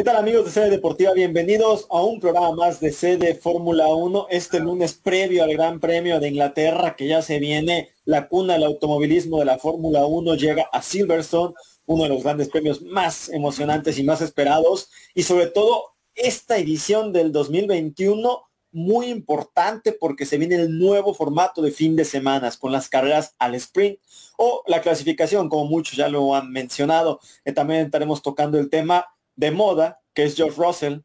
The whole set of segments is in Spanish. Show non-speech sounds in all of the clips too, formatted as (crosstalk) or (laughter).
¿Qué tal amigos de Sede Deportiva? Bienvenidos a un programa más de Sede Fórmula 1. Este lunes previo al Gran Premio de Inglaterra que ya se viene, la cuna del automovilismo de la Fórmula 1 llega a Silverstone, uno de los grandes premios más emocionantes y más esperados. Y sobre todo esta edición del 2021 muy importante porque se viene el nuevo formato de fin de semanas con las carreras al sprint o la clasificación, como muchos ya lo han mencionado. Eh, también estaremos tocando el tema de moda, que es George Russell,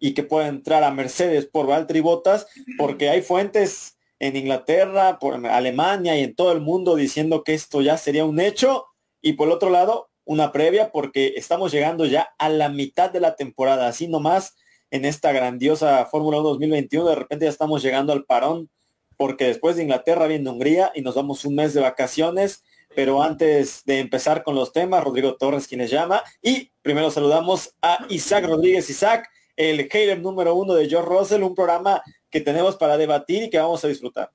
y que puede entrar a Mercedes por Valtteri Bottas, porque hay fuentes en Inglaterra, por Alemania y en todo el mundo diciendo que esto ya sería un hecho. Y por otro lado, una previa, porque estamos llegando ya a la mitad de la temporada, así nomás en esta grandiosa Fórmula 1 2021, de repente ya estamos llegando al parón, porque después de Inglaterra viene Hungría y nos vamos un mes de vacaciones pero antes de empezar con los temas, Rodrigo Torres quien les llama y primero saludamos a Isaac Rodríguez. Isaac, el hater número uno de George Russell, un programa que tenemos para debatir y que vamos a disfrutar.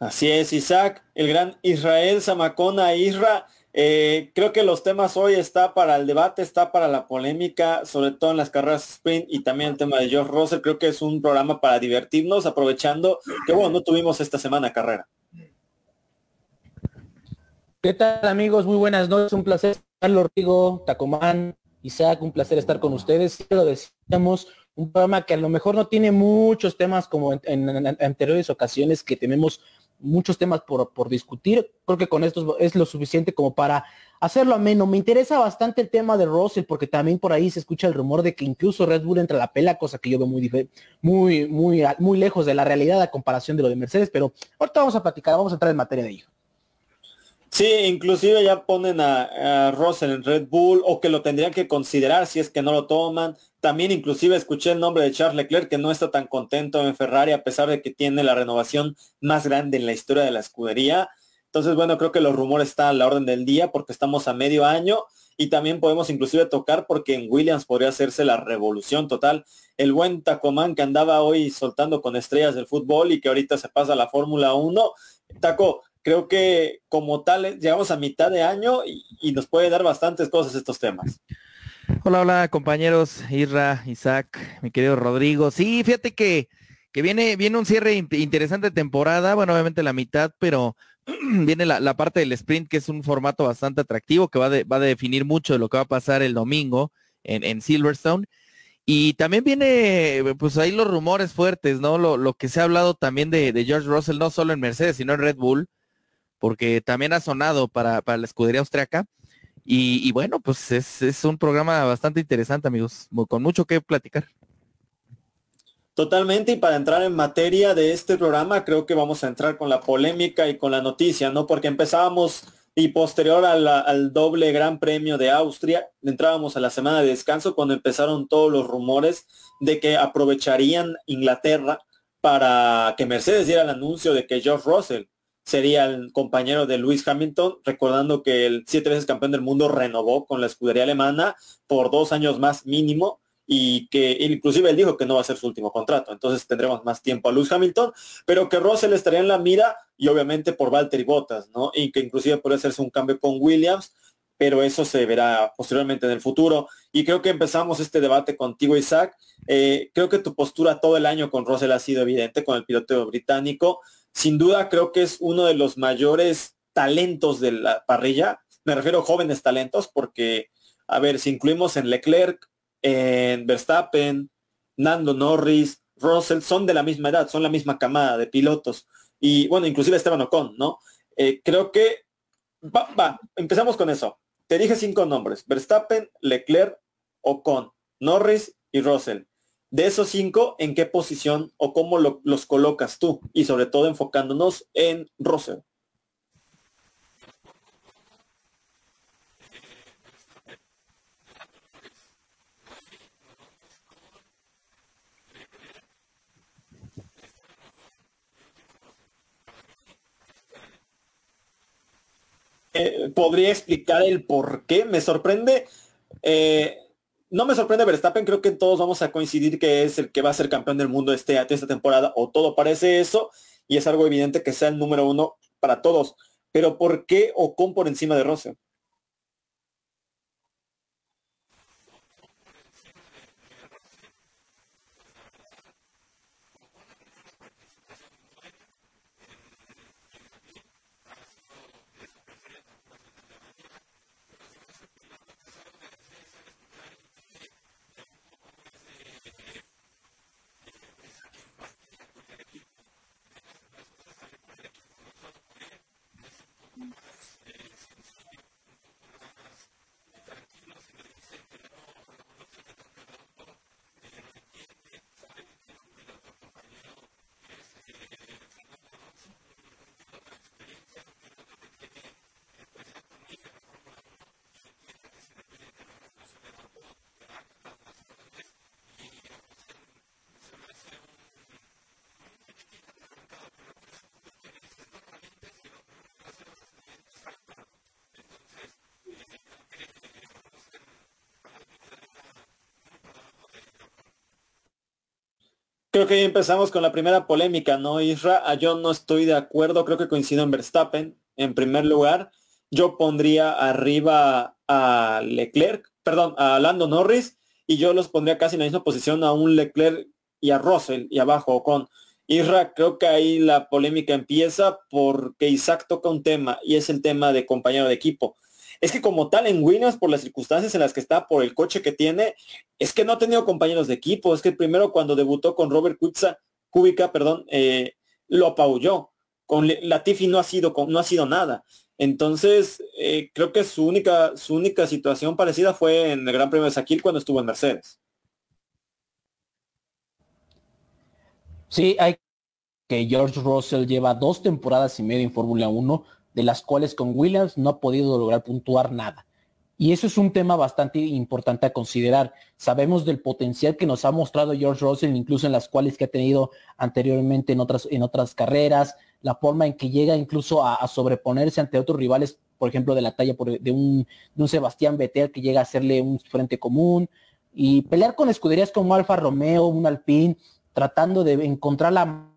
Así es, Isaac, el gran Israel Zamacona Isra. Eh, creo que los temas hoy está para el debate, está para la polémica, sobre todo en las carreras sprint y también el tema de George Russell. Creo que es un programa para divertirnos, aprovechando que bueno, no tuvimos esta semana carrera. ¿Qué tal amigos? Muy buenas noches, un placer estar Rodrigo, Tacomán, Isaac, un placer estar con ustedes. Lo decíamos, un programa que a lo mejor no tiene muchos temas como en anteriores ocasiones que tenemos muchos temas por, por, discutir. Creo que con esto es lo suficiente como para hacerlo ameno. Me interesa bastante el tema de Russell porque también por ahí se escucha el rumor de que incluso Red Bull entra a la pela, cosa que yo veo muy, muy, muy, muy lejos de la realidad a comparación de lo de Mercedes, pero ahorita vamos a platicar, vamos a entrar en materia de ello. Sí, inclusive ya ponen a, a Russell en Red Bull o que lo tendrían que considerar si es que no lo toman. También inclusive escuché el nombre de Charles Leclerc que no está tan contento en Ferrari a pesar de que tiene la renovación más grande en la historia de la escudería. Entonces, bueno, creo que los rumores están a la orden del día porque estamos a medio año y también podemos inclusive tocar porque en Williams podría hacerse la revolución total. El buen Tacomán que andaba hoy soltando con estrellas del fútbol y que ahorita se pasa a la Fórmula 1. Taco, creo que como tal llegamos a mitad de año y, y nos puede dar bastantes cosas estos temas. Hola, hola compañeros, Isra, Isaac, mi querido Rodrigo. Sí, fíjate que, que viene, viene un cierre interesante temporada, bueno, obviamente la mitad, pero (clears throat) viene la, parte del sprint, que es un formato bastante atractivo, que va, va a definir mucho de lo que va a pasar el domingo en, Silverstone. Y también viene, pues ahí los rumores fuertes, ¿no? Lo, lo que se ha hablado también de, de, George Russell, no solo en Mercedes, sino en Red Bull, porque también ha sonado para, para la escudería austriaca. Y, bueno, pues es, es, un programa bastante interesante, amigos, con mucho que platicar. Totalmente, y para entrar en materia de este programa, creo que vamos a entrar con la polémica y con la noticia, ¿no? Porque empezábamos y posterior al doble gran premio de Austria, entrábamos a la semana de descanso cuando empezaron todos los rumores de que aprovecharían Inglaterra para que Mercedes diera el anuncio de que George Russell sería el compañero de Lewis Hamilton, recordando que el siete veces campeón del mundo renovó con la escudería alemana por dos años más mínimo y que inclusive él dijo que no va a ser su último contrato, entonces tendremos más tiempo a Lewis Hamilton, pero que Russell estaría en la mira y obviamente por Valtteri Bottas, ¿no? Y que inclusive puede hacerse un cambio con Williams, pero eso se verá posteriormente en el futuro. Y creo que empezamos este debate contigo, Isaac. Eh, creo que tu postura todo el año con Russell ha sido evidente con el piloto británico. Sin duda creo que es uno de los mayores talentos de la parrilla. Me refiero a jóvenes talentos porque, a ver, si incluimos en Leclerc, en Verstappen, Nando Norris, Russell, son de la misma edad, son la misma camada de pilotos. Y bueno, inclusive Esteban Ocon, ¿no? Eh, creo que, va, empezamos con eso. Te dije cinco nombres, Verstappen, Leclerc, Ocon, Norris y Russell. De esos cinco, ¿en qué posición o cómo los colocas tú? Y sobre todo enfocándonos en Russell. Eh, podría explicar el por qué. Me sorprende. Eh, no me sorprende Verstappen, creo que todos vamos a coincidir que es el que va a ser campeón del mundo este, esta temporada, o todo parece eso, y es algo evidente que sea el número uno para todos. Pero ¿por qué Ocon por encima de Russell? Creo que empezamos con la primera polémica, ¿no, Isra? Ah, yo no estoy de acuerdo, creo que coincido en Verstappen. En primer lugar, yo pondría arriba a Leclerc, perdón, a Lando Norris, y yo los pondría casi en la misma posición a un Leclerc y a Russell, y abajo con Isra. Creo que ahí la polémica empieza porque Isaac toca un tema, y es el tema de compañero de equipo es que como tal en Williams, por las circunstancias en las que está, por el coche que tiene, es que no ha tenido compañeros de equipo. Es que primero cuando debutó con Robert Kubica, perdón, eh, lo apabulló. Con Latifi no ha sido, no ha sido nada. Entonces, eh, creo que su única, su única situación parecida fue en el Gran Premio de Sakir cuando estuvo en Mercedes. Sí, hay que George Russell lleva dos temporadas y media en Fórmula 1 de las cuales con Williams no ha podido lograr puntuar nada. Y eso es un tema bastante importante a considerar. Sabemos del potencial que nos ha mostrado George Russell, incluso en las cuales que ha tenido anteriormente en otras, en otras carreras, la forma en que llega incluso a, sobreponerse ante otros rivales, por ejemplo, de la talla de, un, de un Sebastián Vettel que llega a hacerle un frente común, y pelear con escuderías como Alfa Romeo, un Alpine, tratando de encontrar la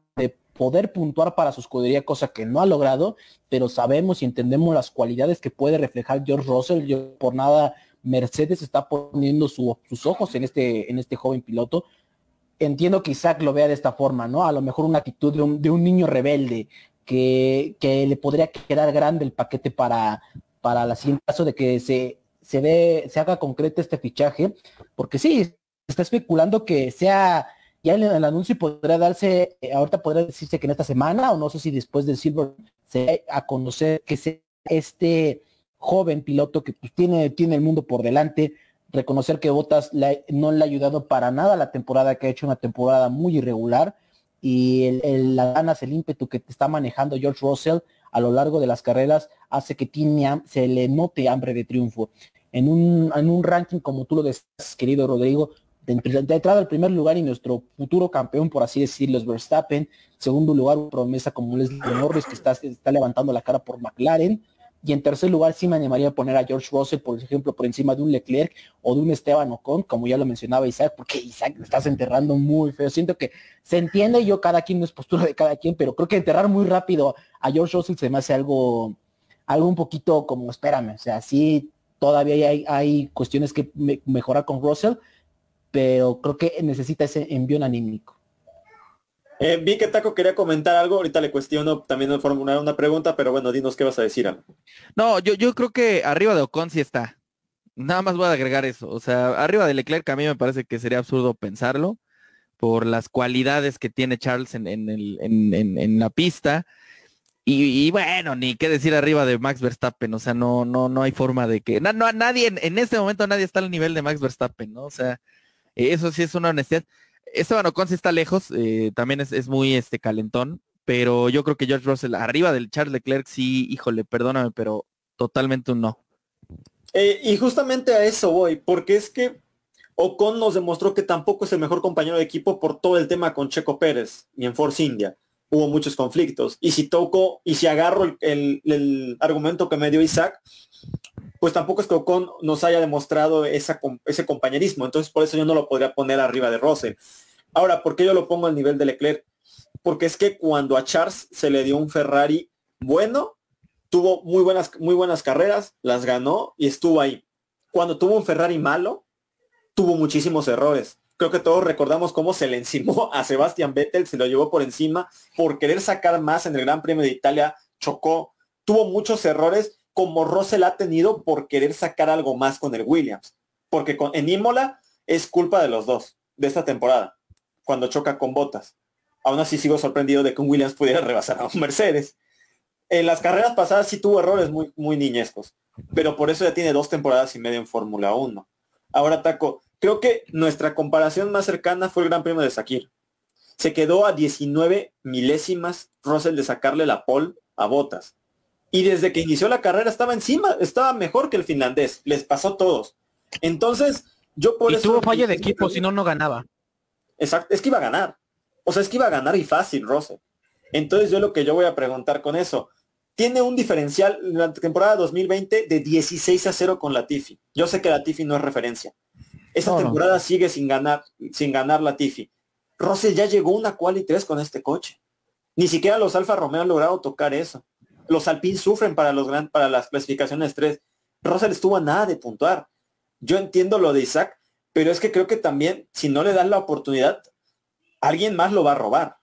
poder puntuar para su escudería, cosa que no ha logrado, pero sabemos y entendemos las cualidades que puede reflejar George Russell. Yo, por nada, Mercedes está poniendo sus ojos en este, en este joven piloto. Entiendo que Isaac lo vea de esta forma, ¿no? A lo mejor una actitud de un, de un niño rebelde que, que, le podría quedar grande el paquete para, para la siguiente caso de que se, se, ve, se haga concreto este fichaje, porque sí, está especulando que sea ya el, anuncio podrá darse, eh, ahorita podrá decirse que en esta semana, o no sé si después del Silver se a conocer que sea este joven piloto que pues, tiene, tiene el mundo por delante, reconocer que Botas no le ha ayudado para nada la temporada, que ha hecho una temporada muy irregular, y el, las ganas, el ímpetu que está manejando George Russell a lo largo de las carreras hace que tiene, se le note hambre de triunfo. En un, en un ranking como tú lo decías, querido Rodrigo, de, entrada al primer lugar y nuestro futuro campeón, por así decirlo, es Verstappen. Segundo lugar, promesa como Leslie Norris, que está, levantando la cara por McLaren. Y en tercer lugar, sí me animaría a poner a George Russell, por ejemplo, por encima de un Leclerc o de un Esteban Ocon, como ya lo mencionaba Isaac, porque Isaac estás enterrando muy feo. Siento que se entiende yo, cada quien no es postura de cada quien, pero creo que enterrar muy rápido a George Russell se me hace algo, algo un poquito como, espérame, o sea, sí todavía hay, hay cuestiones que mejorar con Russell, pero creo que necesita ese envío anímico. Eh, vi que Taco quería comentar algo, ahorita le cuestiono también de formular una pregunta, pero bueno, dinos qué vas a decir. No, yo, yo creo que arriba de Ocon sí está. Nada más voy a agregar eso. O sea, arriba de Leclerc a mí me parece que sería absurdo pensarlo por las cualidades que tiene Charles en, en, el, en, la pista. Y, bueno, ni qué decir arriba de Max Verstappen, o sea, no, no, no hay forma de que, no, no nadie, en, este momento nadie está al nivel de Max Verstappen, ¿no? O sea, eso sí es una honestidad. Esteban Ocon sí está lejos, eh, también es, muy este calentón, pero yo creo que George Russell arriba del Charles Leclerc sí, híjole, perdóname, pero totalmente un no. Eh, y justamente a eso voy, porque es que Ocon nos demostró que tampoco es el mejor compañero de equipo por todo el tema con Checo Pérez y en Force India. Hubo muchos conflictos. Y si toco, y si agarro el, el argumento que me dio Isaac, pues tampoco es que Ocon nos haya demostrado esa, ese compañerismo. Entonces por eso yo no lo podría poner arriba de Russell. Ahora, ¿por qué yo lo pongo al nivel de Leclerc? Porque es que cuando a Charles se le dio un Ferrari bueno, tuvo muy buenas, muy buenas carreras, las ganó y estuvo ahí. Cuando tuvo un Ferrari malo, tuvo muchísimos errores. Creo que todos recordamos cómo se le encimó a Sebastian Vettel, se lo llevó por encima por querer sacar más en el Gran Premio de Italia, chocó, tuvo muchos errores como Russell ha tenido por querer sacar algo más con el Williams. Porque con, en Imola es culpa de los dos, de esta temporada, cuando choca con botas. Aún así sigo sorprendido de que un Williams pudiera (laughs) rebasar a un Mercedes. En las carreras pasadas sí tuvo errores muy, muy niñescos, pero por eso ya tiene dos temporadas y media en Fórmula 1. Ahora, Taco, creo que nuestra comparación más cercana fue el Gran Premio de Sakir. Se quedó a 19 milésimas Russell de sacarle la pole a botas y desde que inició la carrera estaba encima, estaba mejor que el finlandés, les pasó todos. Entonces, yo por y eso... tuvo falla de equipo, si no, no ganaba. Exacto, es que iba a ganar. O sea, es que iba a ganar y fácil, Rose. Entonces yo lo que yo voy a preguntar con eso, tiene un diferencial en la temporada 2020 de 16 a 0 con Latifi. Yo sé que Latifi no es referencia. Esta temporada sigue sin ganar, sin ganar Latifi. Rose ya llegó una quali 3 con este coche. Ni siquiera los Alfa Romeo han logrado tocar eso los Alpines sufren para, los gran, para las clasificaciones 3. Russell estuvo a nada de puntuar. Yo entiendo lo de Isaac, pero es que creo que también, si no le dan la oportunidad, alguien más lo va a robar.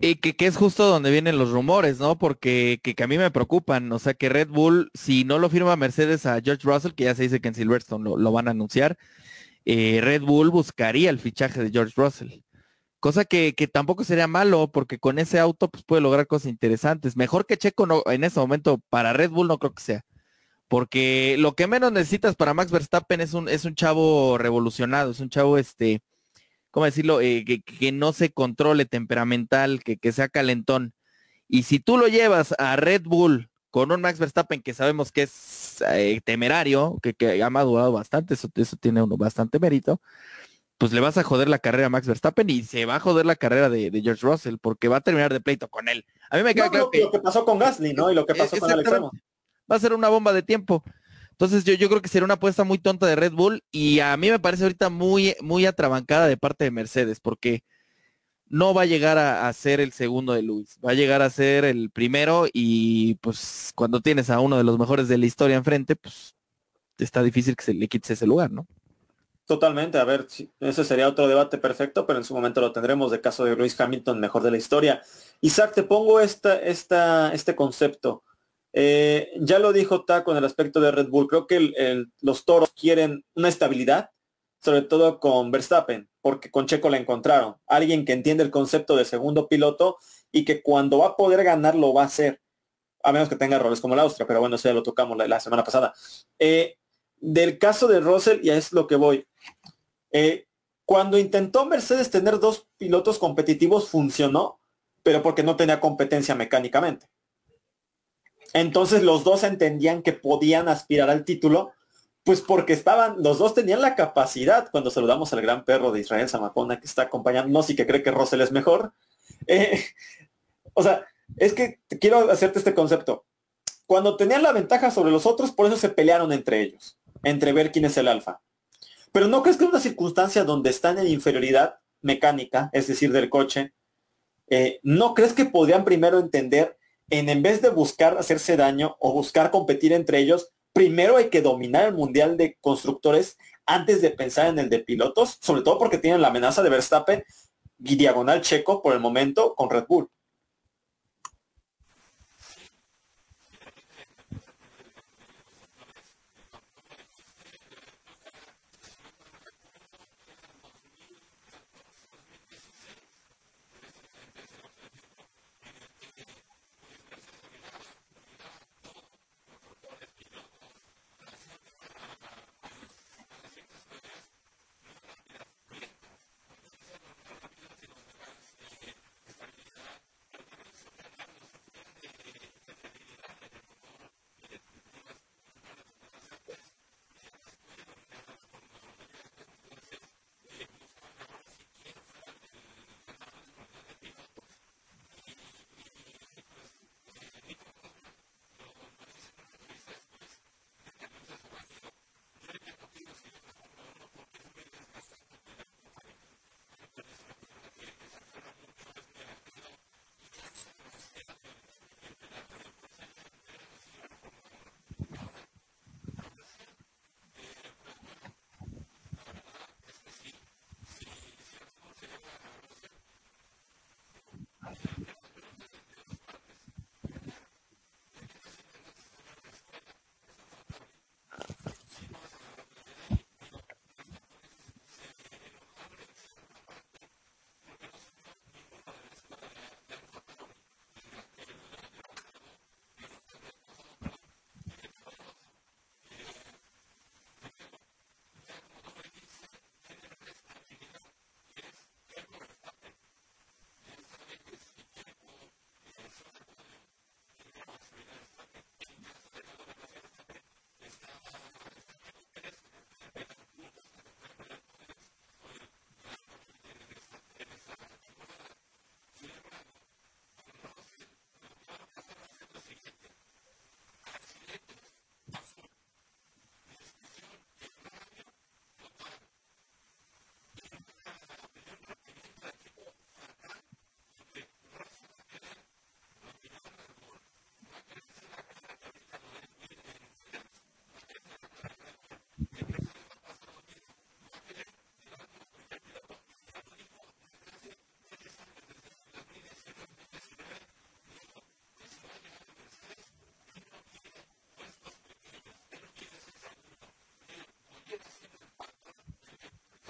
Y que, es justo donde vienen los rumores, ¿no? Porque que, a mí me preocupan. O sea, que Red Bull, si no lo firma Mercedes a George Russell, que ya se dice que en Silverstone lo, van a anunciar, eh, Red Bull buscaría el fichaje de George Russell. Cosa que, tampoco sería malo, porque con ese auto pues, puede lograr cosas interesantes. Mejor que Checo en ese momento para Red Bull no creo que sea. Porque lo que menos necesitas para Max Verstappen es un, es un chavo revolucionado, es un chavo, este, ¿cómo decirlo? Eh, que, no se controle temperamental, que, que sea calentón. Y si tú lo llevas a Red Bull con un Max Verstappen que sabemos que es eh, temerario, que, que ha madurado bastante, eso, eso tiene uno bastante mérito, pues le vas a joder la carrera a Max Verstappen y se va a joder la carrera de, George Russell porque va a terminar de pleito con él. A mí me queda claro que... Lo que pasó con Gasly, ¿no? Y lo que pasó con Alex Va a ser una bomba de tiempo. Entonces yo, yo creo que sería una apuesta muy tonta de Red Bull y a mí me parece ahorita muy, muy atrabancada de parte de Mercedes porque no va a llegar a, ser el segundo de Luis, va a llegar a ser el primero y pues cuando tienes a uno de los mejores de la historia enfrente, pues está difícil que se le quites ese lugar, ¿no? Totalmente, a ver, ese sería otro debate perfecto, pero en su momento lo tendremos de caso de Lewis Hamilton, mejor de la historia. Isaac, te pongo esta, esta, este concepto. Eh, ya lo dijo Taco en el aspecto de Red Bull, creo que los toros quieren una estabilidad, sobre todo con Verstappen, porque con Checo la encontraron. Alguien que entiende el concepto de segundo piloto y que cuando va a poder ganar lo va a hacer, a menos que tenga errores como la Austria, pero bueno, eso ya lo tocamos la, semana pasada. Eh, del caso de Russell, ya es lo que voy. Eh, cuando intentó Mercedes tener dos pilotos competitivos funcionó, pero porque no tenía competencia mecánicamente. Entonces los dos entendían que podían aspirar al título, pues porque estaban, los dos tenían la capacidad, cuando saludamos al gran perro de Israel Samacona que está acompañándonos y que cree que Russell es mejor. (laughs) Eh, o sea, es que quiero hacerte este concepto. Cuando tenían la ventaja sobre los otros, por eso se pelearon entre ellos, entre ver quién es el alfa. Pero ¿no crees que en una circunstancia donde están en inferioridad mecánica, es decir, del coche, eh, ¿no crees que podrían primero entender en en vez de buscar hacerse daño o buscar competir entre ellos, primero hay que dominar el mundial de constructores antes de pensar en el de pilotos, sobre todo porque tienen la amenaza de Verstappen y diagonal checo por el momento con Red Bull.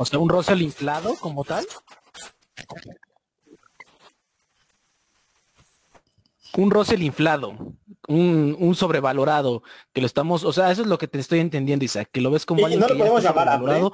O sea, un Russell inflado como tal. Un Russell inflado, un, un, sobrevalorado, que lo estamos, o sea, eso es lo que te estoy entendiendo, Isaac, que lo ves como y, alguien no lo podemos llamar sobrevalorado,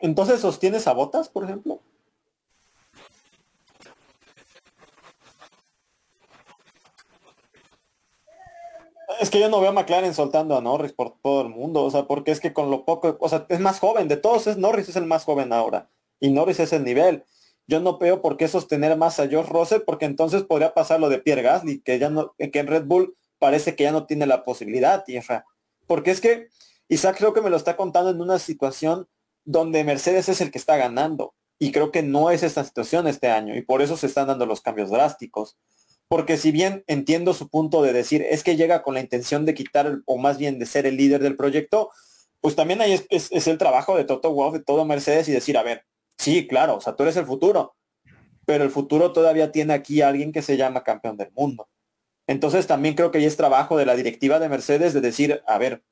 Entonces, ¿sostienes a botas, por ejemplo? Es que yo no veo a McLaren soltando a Norris por todo el mundo, o sea, porque es que con lo poco, o sea, es más joven, de todos es Norris es el más joven ahora, y Norris es el nivel. Yo no veo por qué sostener más a George Russell, porque entonces podría pasar lo de Pierre Gasly, que ya no, que en Red Bull parece que ya no tiene la posibilidad, tierra. Porque es que Isaac creo que me lo está contando en una situación donde Mercedes es el que está ganando. Y creo que no es esta situación este año. Y por eso se están dando los cambios drásticos. Porque si bien entiendo su punto de decir, es que llega con la intención de quitar, o más bien de ser el líder del proyecto, pues también ahí es, el trabajo de Toto Wolff, de todo Mercedes, y decir, a ver, sí, claro, o sea, tú eres el futuro. Pero el futuro todavía tiene aquí a alguien que se llama campeón del mundo. Entonces también creo que ahí es trabajo de la directiva de Mercedes de decir, a ver,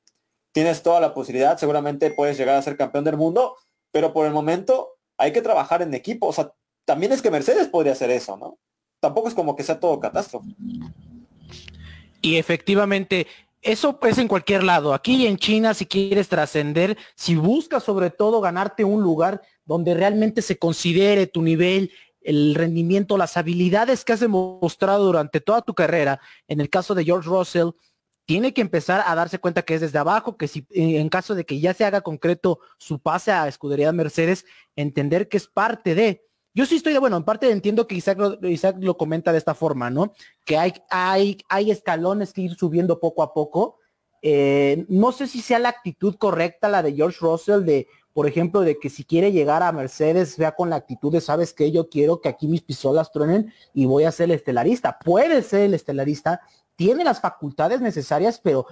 tienes toda la posibilidad, seguramente puedes llegar a ser campeón del mundo, pero por el momento hay que trabajar en equipo. O sea, también es que Mercedes podría hacer eso, ¿no? Tampoco es como que sea todo catástrofe. Y efectivamente, eso es en cualquier lado. Aquí en China, si quieres trascender, si buscas sobre todo ganarte un lugar donde realmente se considere tu nivel el rendimiento, las habilidades que has demostrado durante toda tu carrera, en el caso de George Russell, tiene que empezar a darse cuenta que es desde abajo, que si en caso de que ya se haga concreto su pase a escudería Mercedes, entender que es parte de. Yo sí estoy de, bueno, en parte entiendo que Isaac lo, Isaac lo comenta de esta forma, ¿no? Que hay, hay, hay escalones que ir subiendo poco a poco. Eh, no sé si sea la actitud correcta la de George Russell de por ejemplo, de que si quiere llegar a Mercedes, vea con la actitud de, sabes que yo quiero que aquí mis pistolas truenen y voy a ser el estelarista. Puede ser el estelarista, tiene las facultades necesarias, pero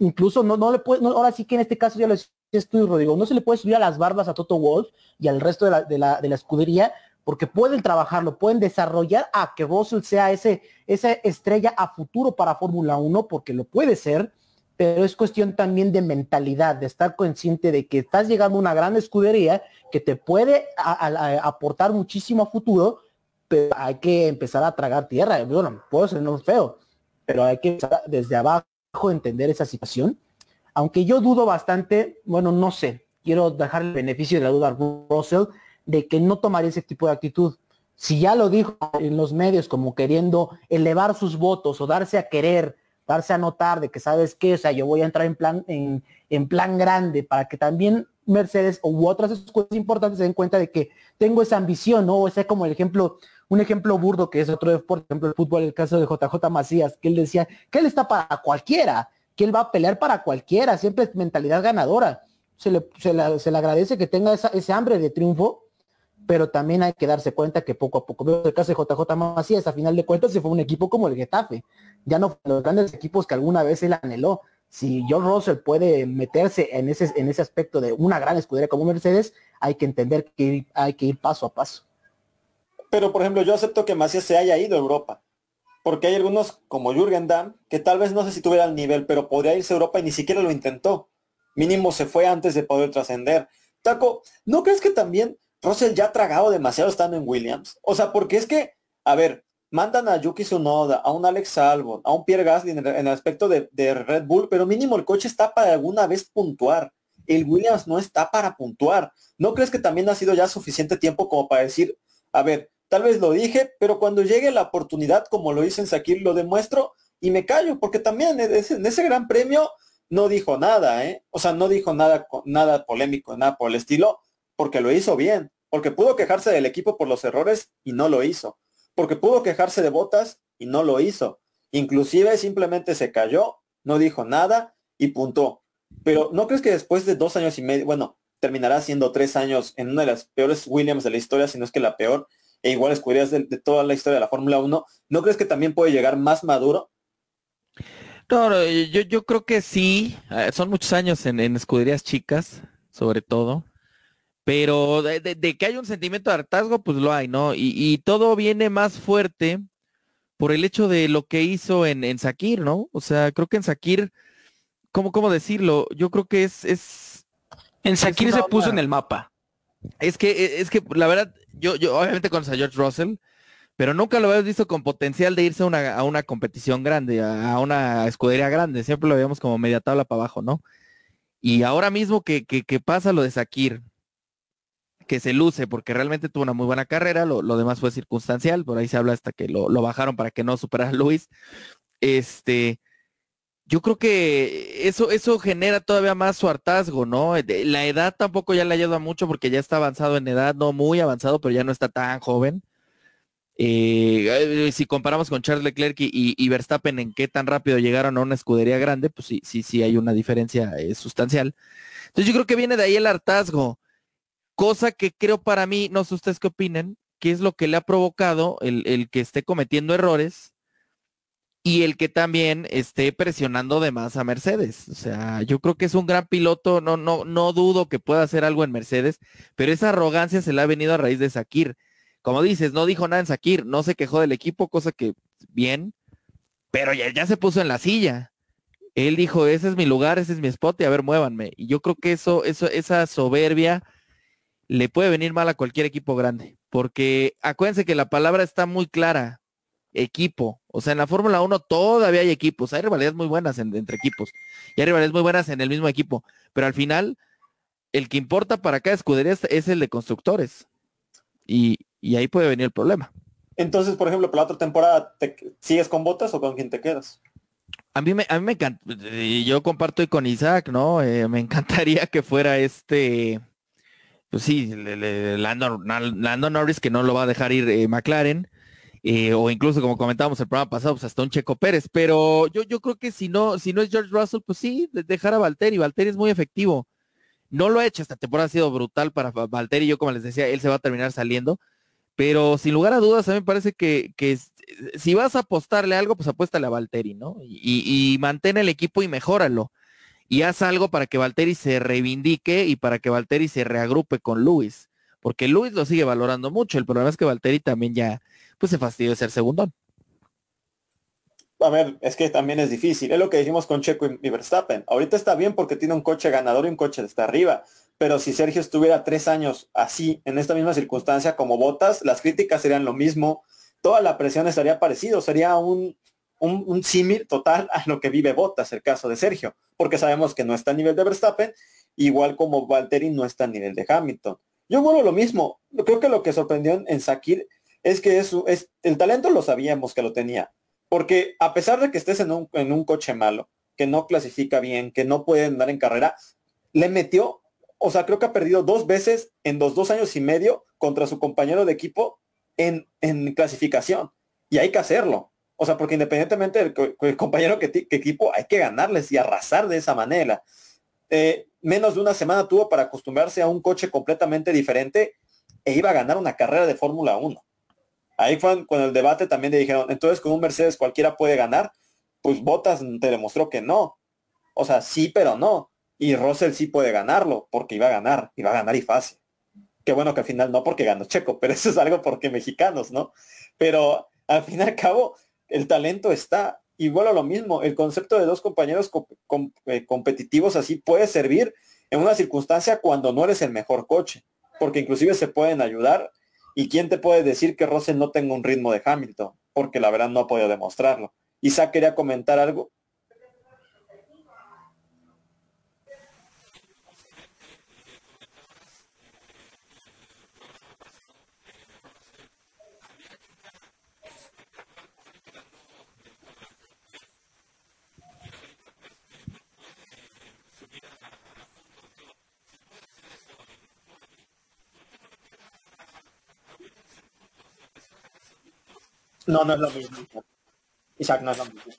incluso no, no le puede, ahora sí que en este caso ya lo estoy, Rodrigo, no se le puede subir a las barbas a Toto Wolf y al resto de la, de la, de la escudería, porque pueden trabajarlo, pueden desarrollar a que Russell sea ese, esa estrella a futuro para Fórmula 1, porque lo puede ser, pero es cuestión también de mentalidad, de estar consciente de que estás llegando a una gran escudería que te puede aportar muchísimo a futuro, pero hay que empezar a tragar tierra. Bueno, puedo ser no feo, pero hay que desde abajo entender esa situación. Aunque yo dudo bastante, bueno, no sé, quiero dejar el beneficio de la duda a Russell de que no tomaría ese tipo de actitud. Si ya lo dijo en los medios como queriendo elevar sus votos o darse a querer darse a notar de que sabes qué, o sea, yo voy a entrar en plan, en, en plan grande para que también Mercedes u otras escuelas importantes se den cuenta de que tengo esa ambición, ¿no? O sea, como el ejemplo, un ejemplo burdo que es otro por ejemplo, el fútbol, el caso de JJ Macías, que él decía que él está para cualquiera, que él va a pelear para cualquiera, siempre es mentalidad ganadora. Se le, se le, agradece que tenga ese hambre de triunfo, pero también hay que darse cuenta que poco a poco, veo el caso de JJ Macías, a final de cuentas se fue un equipo como el Getafe, ya no los grandes equipos que alguna vez él anheló. Si John Russell puede meterse en ese, en ese aspecto de una gran escudería como Mercedes, hay que entender que hay que ir paso a paso. Pero, por ejemplo, yo acepto que Macías se haya ido a Europa. Porque hay algunos, como Jürgen Damm, que tal vez no sé si tuviera el nivel, pero podría irse a Europa y ni siquiera lo intentó. Mínimo se fue antes de poder trascender. Taco, ¿no crees que también Russell ya ha tragado demasiado estando en Williams? O sea, porque es que, a ver, mandan a Yuki Tsunoda, a un Alex Albon, a un Pierre Gasly en el, aspecto de, Red Bull, pero mínimo el coche está para alguna vez puntuar. El Williams no está para puntuar. ¿No crees que también ha sido ya suficiente tiempo como para decir, a ver, tal vez lo dije, pero cuando llegue la oportunidad, como lo hice en Sakir, lo demuestro y me callo, porque también en ese, gran premio no dijo nada, ¿eh? O sea, no dijo nada, nada polémico, nada por el estilo, porque lo hizo bien, porque pudo quejarse del equipo por los errores y no lo hizo porque pudo quejarse de botas y no lo hizo. Inclusive simplemente se cayó, no dijo nada y puntó. Pero ¿no crees que después de dos años y medio, bueno, terminará siendo tres años en una de las peores Williams de la historia, si no es que la peor, e igual escuderías de, toda la historia de la Fórmula 1, ¿no crees que también puede llegar más maduro? No, yo, yo creo que sí, eh, son muchos años en escuderías chicas, sobre todo. Pero de, que hay un sentimiento de hartazgo, pues lo hay, ¿no? Y, todo viene más fuerte por el hecho de lo que hizo en, en Sakir, ¿no? O sea, creo que en Sakir, ¿cómo, cómo decirlo? Yo creo que es... es en Sakir se puso en el mapa. Es que, e, es que la verdad, yo, yo obviamente conozco a George Russell, pero nunca lo habíamos visto con potencial de irse a una, a una competición grande, a, una escudería grande. Siempre lo veíamos como media tabla para abajo, ¿no? Y ahora mismo que, que, que pasa lo de Sakir, que se luce porque realmente tuvo una muy buena carrera, lo, demás fue circunstancial, por ahí se habla hasta que lo, bajaron para que no superara a Luis. Este, yo creo que eso, eso genera todavía más su hartazgo, ¿no? La edad tampoco ya le ayuda mucho porque ya está avanzado en edad, no muy avanzado, pero ya no está tan joven. Eh, si comparamos con Charles Leclerc y, Verstappen en qué tan rápido llegaron a una escudería grande, pues sí, sí, sí hay una diferencia eh, sustancial. Entonces yo creo que viene de ahí el hartazgo, cosa que creo para mí, no sé ustedes qué opinen, que es lo que le ha provocado el, el que esté cometiendo errores y el que también esté presionando de más a Mercedes. O sea, yo creo que es un gran piloto, no, no, no dudo que pueda hacer algo en Mercedes, pero esa arrogancia se le ha venido a raíz de Sakir. Como dices, no dijo nada en Sakir, no se quejó del equipo, cosa que bien, pero ya, ya se puso en la silla. Él dijo, ese es mi lugar, ese es mi spot, y a ver, muévanme. Y yo creo que eso, eso, esa soberbia le puede venir mal a cualquier equipo grande, porque acuérdense que la palabra está muy clara, equipo. O sea, en la Fórmula 1 todavía hay equipos, hay rivalidades muy buenas entre equipos y hay rivalidades muy buenas en el mismo equipo, pero al final el que importa para cada escudería es el de constructores y, ahí puede venir el problema. Entonces, por ejemplo, para la otra temporada, ¿te ¿sigues con botas o con quién te quedas? A mí me, a mí me encanta, yo comparto con Isaac, ¿no? Eh, me (laughs) encantaría que fuera este, pues sí, Lando, Norris que no lo va a dejar ir eh, McLaren. Eh, o incluso como comentábamos el programa pasado, pues hasta un Checo Pérez, pero yo, yo creo que si no, si no es George Russell, pues sí, dejar a Valtteri, Valtteri es muy efectivo. No lo ha hecho, esta temporada ha sido brutal para Valtteri, yo como les decía, él se va a terminar saliendo, pero sin lugar a dudas, a mí me parece que, que si vas a apostarle algo, pues apuéstale a Valtteri, ¿no? Y, y, mantén el equipo y mejóralo. Y haz algo para que Valtteri se reivindique y para que Valtteri se reagrupe con Luis, porque Luis lo sigue valorando mucho. El problema es que Valtteri también ya, pues se fastidia de ser segundón. A ver, es que también es difícil. Es lo que dijimos con Checo y Verstappen. Ahorita está bien porque tiene un coche ganador y un coche está arriba. Pero si Sergio estuviera tres años así, en esta misma circunstancia como Botas, las críticas serían lo mismo. Toda la presión estaría parecido. Sería un, un, símil total a lo que vive Botas, el caso de Sergio. Porque sabemos que no está a nivel de Verstappen, igual como Valtteri no está a nivel de Hamilton. Yo vuelvo lo mismo. Creo que lo que sorprendió en Sakir es que es, el talento lo sabíamos que lo tenía. Porque a pesar de que estés en un, coche malo, que no clasifica bien, que no puede andar en carrera, le metió, o sea, creo que ha perdido dos veces en los dos años y medio contra su compañero de equipo en, clasificación. Y hay que hacerlo. O sea, porque independientemente del, compañero que, que, equipo, hay que ganarles y arrasar de esa manera. Eh, menos de una semana tuvo para acostumbrarse a un coche completamente diferente e iba a ganar una carrera de Fórmula 1. Ahí fue con el debate también le dijeron, entonces con un Mercedes cualquiera puede ganar. Pues Bottas te demostró que no. O sea, sí, pero no. Y Russell sí puede ganarlo, porque iba a ganar, iba a ganar y fácil. Qué bueno que al final no porque ganó Checo, pero (laughs) eso es algo porque mexicanos, ¿no? Pero al fin y al cabo, el talento está. Y bueno, lo mismo, el concepto de dos compañeros eh, competitivos así puede servir en una circunstancia cuando no eres el mejor coche, porque inclusive se pueden ayudar ¿Y quién te puede decir que Russell no tenga un ritmo de Hamilton? Porque la verdad no ha podido demostrarlo. Isaac quería comentar algo. No, no es lo mismo. Isaac no es lo mismo.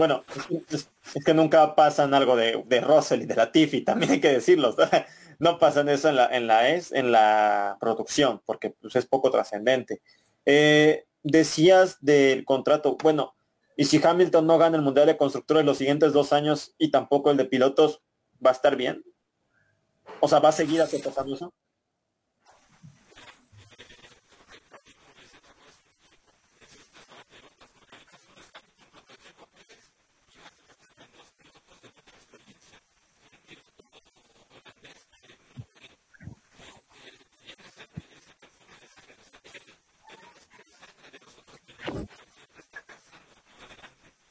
Bueno, es, que nunca pasan algo de, de Russell y de la Tiffy, también hay que decirlo. no pasan eso en la, en la, es, en la producción, porque pues, es poco trascendente. Eh, decías del contrato, bueno, y si Hamilton no gana el Mundial de Constructores los siguientes dos años y tampoco el de pilotos, ¿va a estar bien? O sea, ¿va a seguir pasando eso?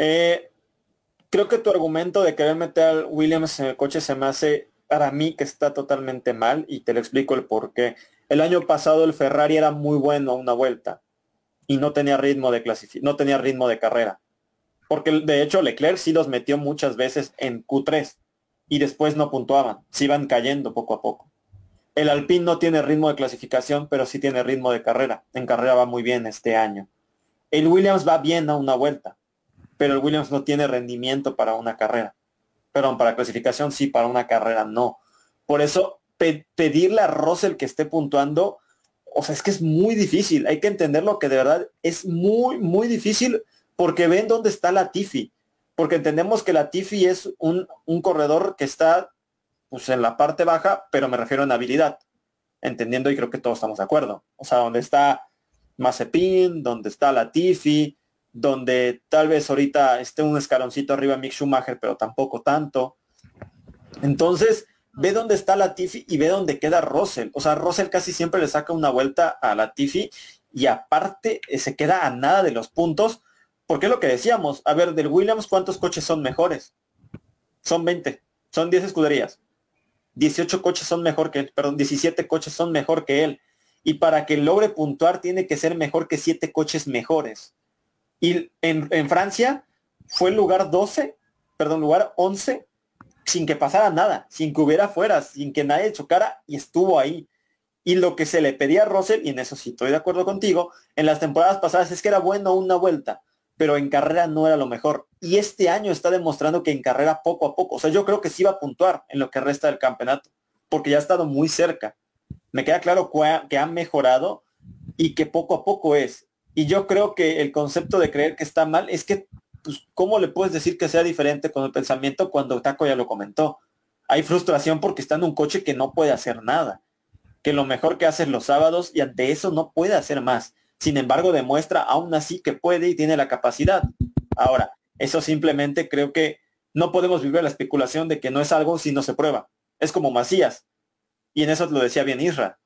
Eh, creo que tu argumento de querer meter al Williams en el coche se me hace para mí que está totalmente mal y te lo explico el por qué. El año pasado el Ferrari era muy bueno a una vuelta y no tenía ritmo de no tenía ritmo de carrera. Porque de hecho Leclerc sí los metió muchas veces en Q3 y después no puntuaban, se iban cayendo poco a poco. El Alpine no tiene ritmo de clasificación, pero sí tiene ritmo de carrera. En carrera va muy bien este año. El Williams va bien a una vuelta pero el Williams no tiene rendimiento para una carrera. Perdón, para clasificación sí, para una carrera no. Por eso pedirle a Russell que esté puntuando, o sea, es que es muy difícil. Hay que entenderlo que de verdad es muy, muy difícil porque ven dónde está la Tiffy. Porque entendemos que la Tiffy es un, un corredor que está pues, en la parte baja, pero me refiero en habilidad. Entendiendo y creo que todos estamos de acuerdo. O sea, donde está Mazepin, donde está la Tiffy, donde tal vez ahorita esté un escaloncito arriba Mick Schumacher, pero tampoco tanto. Entonces, ve dónde está la Tiffy y ve dónde queda Russell. O sea, Russell casi siempre le saca una vuelta a la Tiffy y aparte eh, se queda a nada de los puntos, porque es lo que decíamos. A ver, del Williams, ¿cuántos coches son mejores? Son 20, son 10 escuderías. 18 coches son mejor que él, perdón, 17 coches son mejor que él. Y para que logre puntuar tiene que ser mejor que 7 coches mejores. Y en, Francia fue el lugar 12, perdón, lugar 11, sin que pasara nada, sin que hubiera fuera, sin que nadie chocara y estuvo ahí. Y lo que se le pedía a Russell, y en eso sí estoy de acuerdo contigo, en las temporadas pasadas es que era bueno una vuelta, pero en carrera no era lo mejor. Y este año está demostrando que en carrera poco a poco, o sea, yo creo que sí va a puntuar en lo que resta del campeonato, porque ya ha estado muy cerca. Me queda claro que ha mejorado y que poco a poco es. Y yo creo que el concepto de creer que está mal es que, pues, ¿cómo le puedes decir que sea diferente con el pensamiento cuando Taco ya lo comentó? Hay frustración porque está en un coche que no puede hacer nada, que lo mejor que hace es los sábados y ante eso no puede hacer más. Sin embargo, demuestra aún así que puede y tiene la capacidad. Ahora, eso simplemente creo que no podemos vivir la especulación de que no es algo si no se prueba. Es como Macías. Y en eso lo decía bien Isra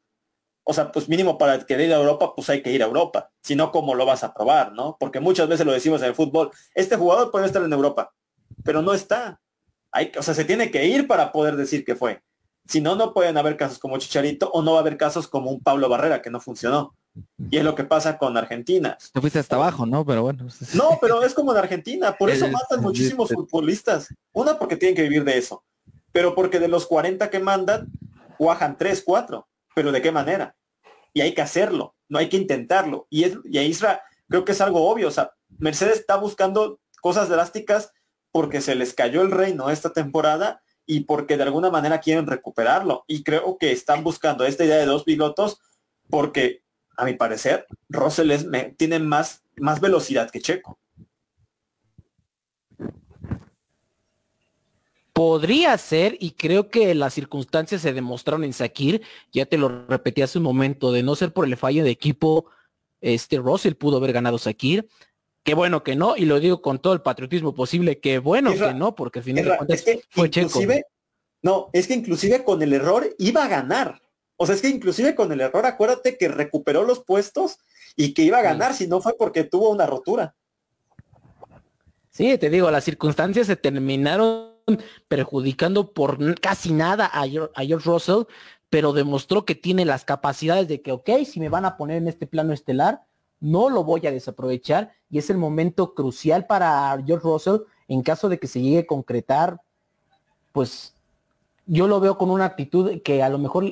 o sea, pues mínimo para querer ir a Europa, pues hay que ir a Europa. Si no, ¿cómo lo vas a probar, no? Porque muchas veces lo decimos en el fútbol. Este jugador puede estar en Europa, pero no está. Hay, o sea, se tiene que ir para poder decir que fue. Si no, no pueden haber casos como Chicharito o no va a haber casos como un Pablo Barrera que no funcionó. Y es lo que pasa con Argentina. Te fuiste hasta abajo, ¿no? Pero bueno. No, pero es como en Argentina. Por eso matan muchísimos futbolistas. Una, porque tienen que vivir de eso. Pero porque de los 40 que mandan, cuajan 3, 4 pero ¿de qué manera? Y hay que hacerlo, no hay que intentarlo. Y, es, y a Isra creo que es algo obvio, o sea, Mercedes está buscando cosas drásticas porque se les cayó el reino esta temporada y porque de alguna manera quieren recuperarlo. Y creo que están buscando esta idea de dos pilotos porque, a mi parecer, Russell tiene más, más velocidad que Checo. Podría ser, y creo que las circunstancias se demostraron en Sakir, ya te lo repetí hace un momento, de no ser por el fallo de equipo, este Russell pudo haber ganado Sakir. Qué bueno que no, y lo digo con todo el patriotismo posible, qué bueno que no, porque al final de cuentas fue Checo. No, es que inclusive con el error iba a ganar. O sea, es que inclusive con el error, acuérdate que recuperó los puestos y que iba a ganar, si no fue porque tuvo una rotura. Sí, te digo, las circunstancias se terminaron perjudicando por casi nada a George, Russell, pero demostró que tiene las capacidades de que, ok, si me van a poner en este plano estelar, no lo voy a desaprovechar y es el momento crucial para George Russell en caso de que se llegue a concretar, pues yo lo veo con una actitud que a lo mejor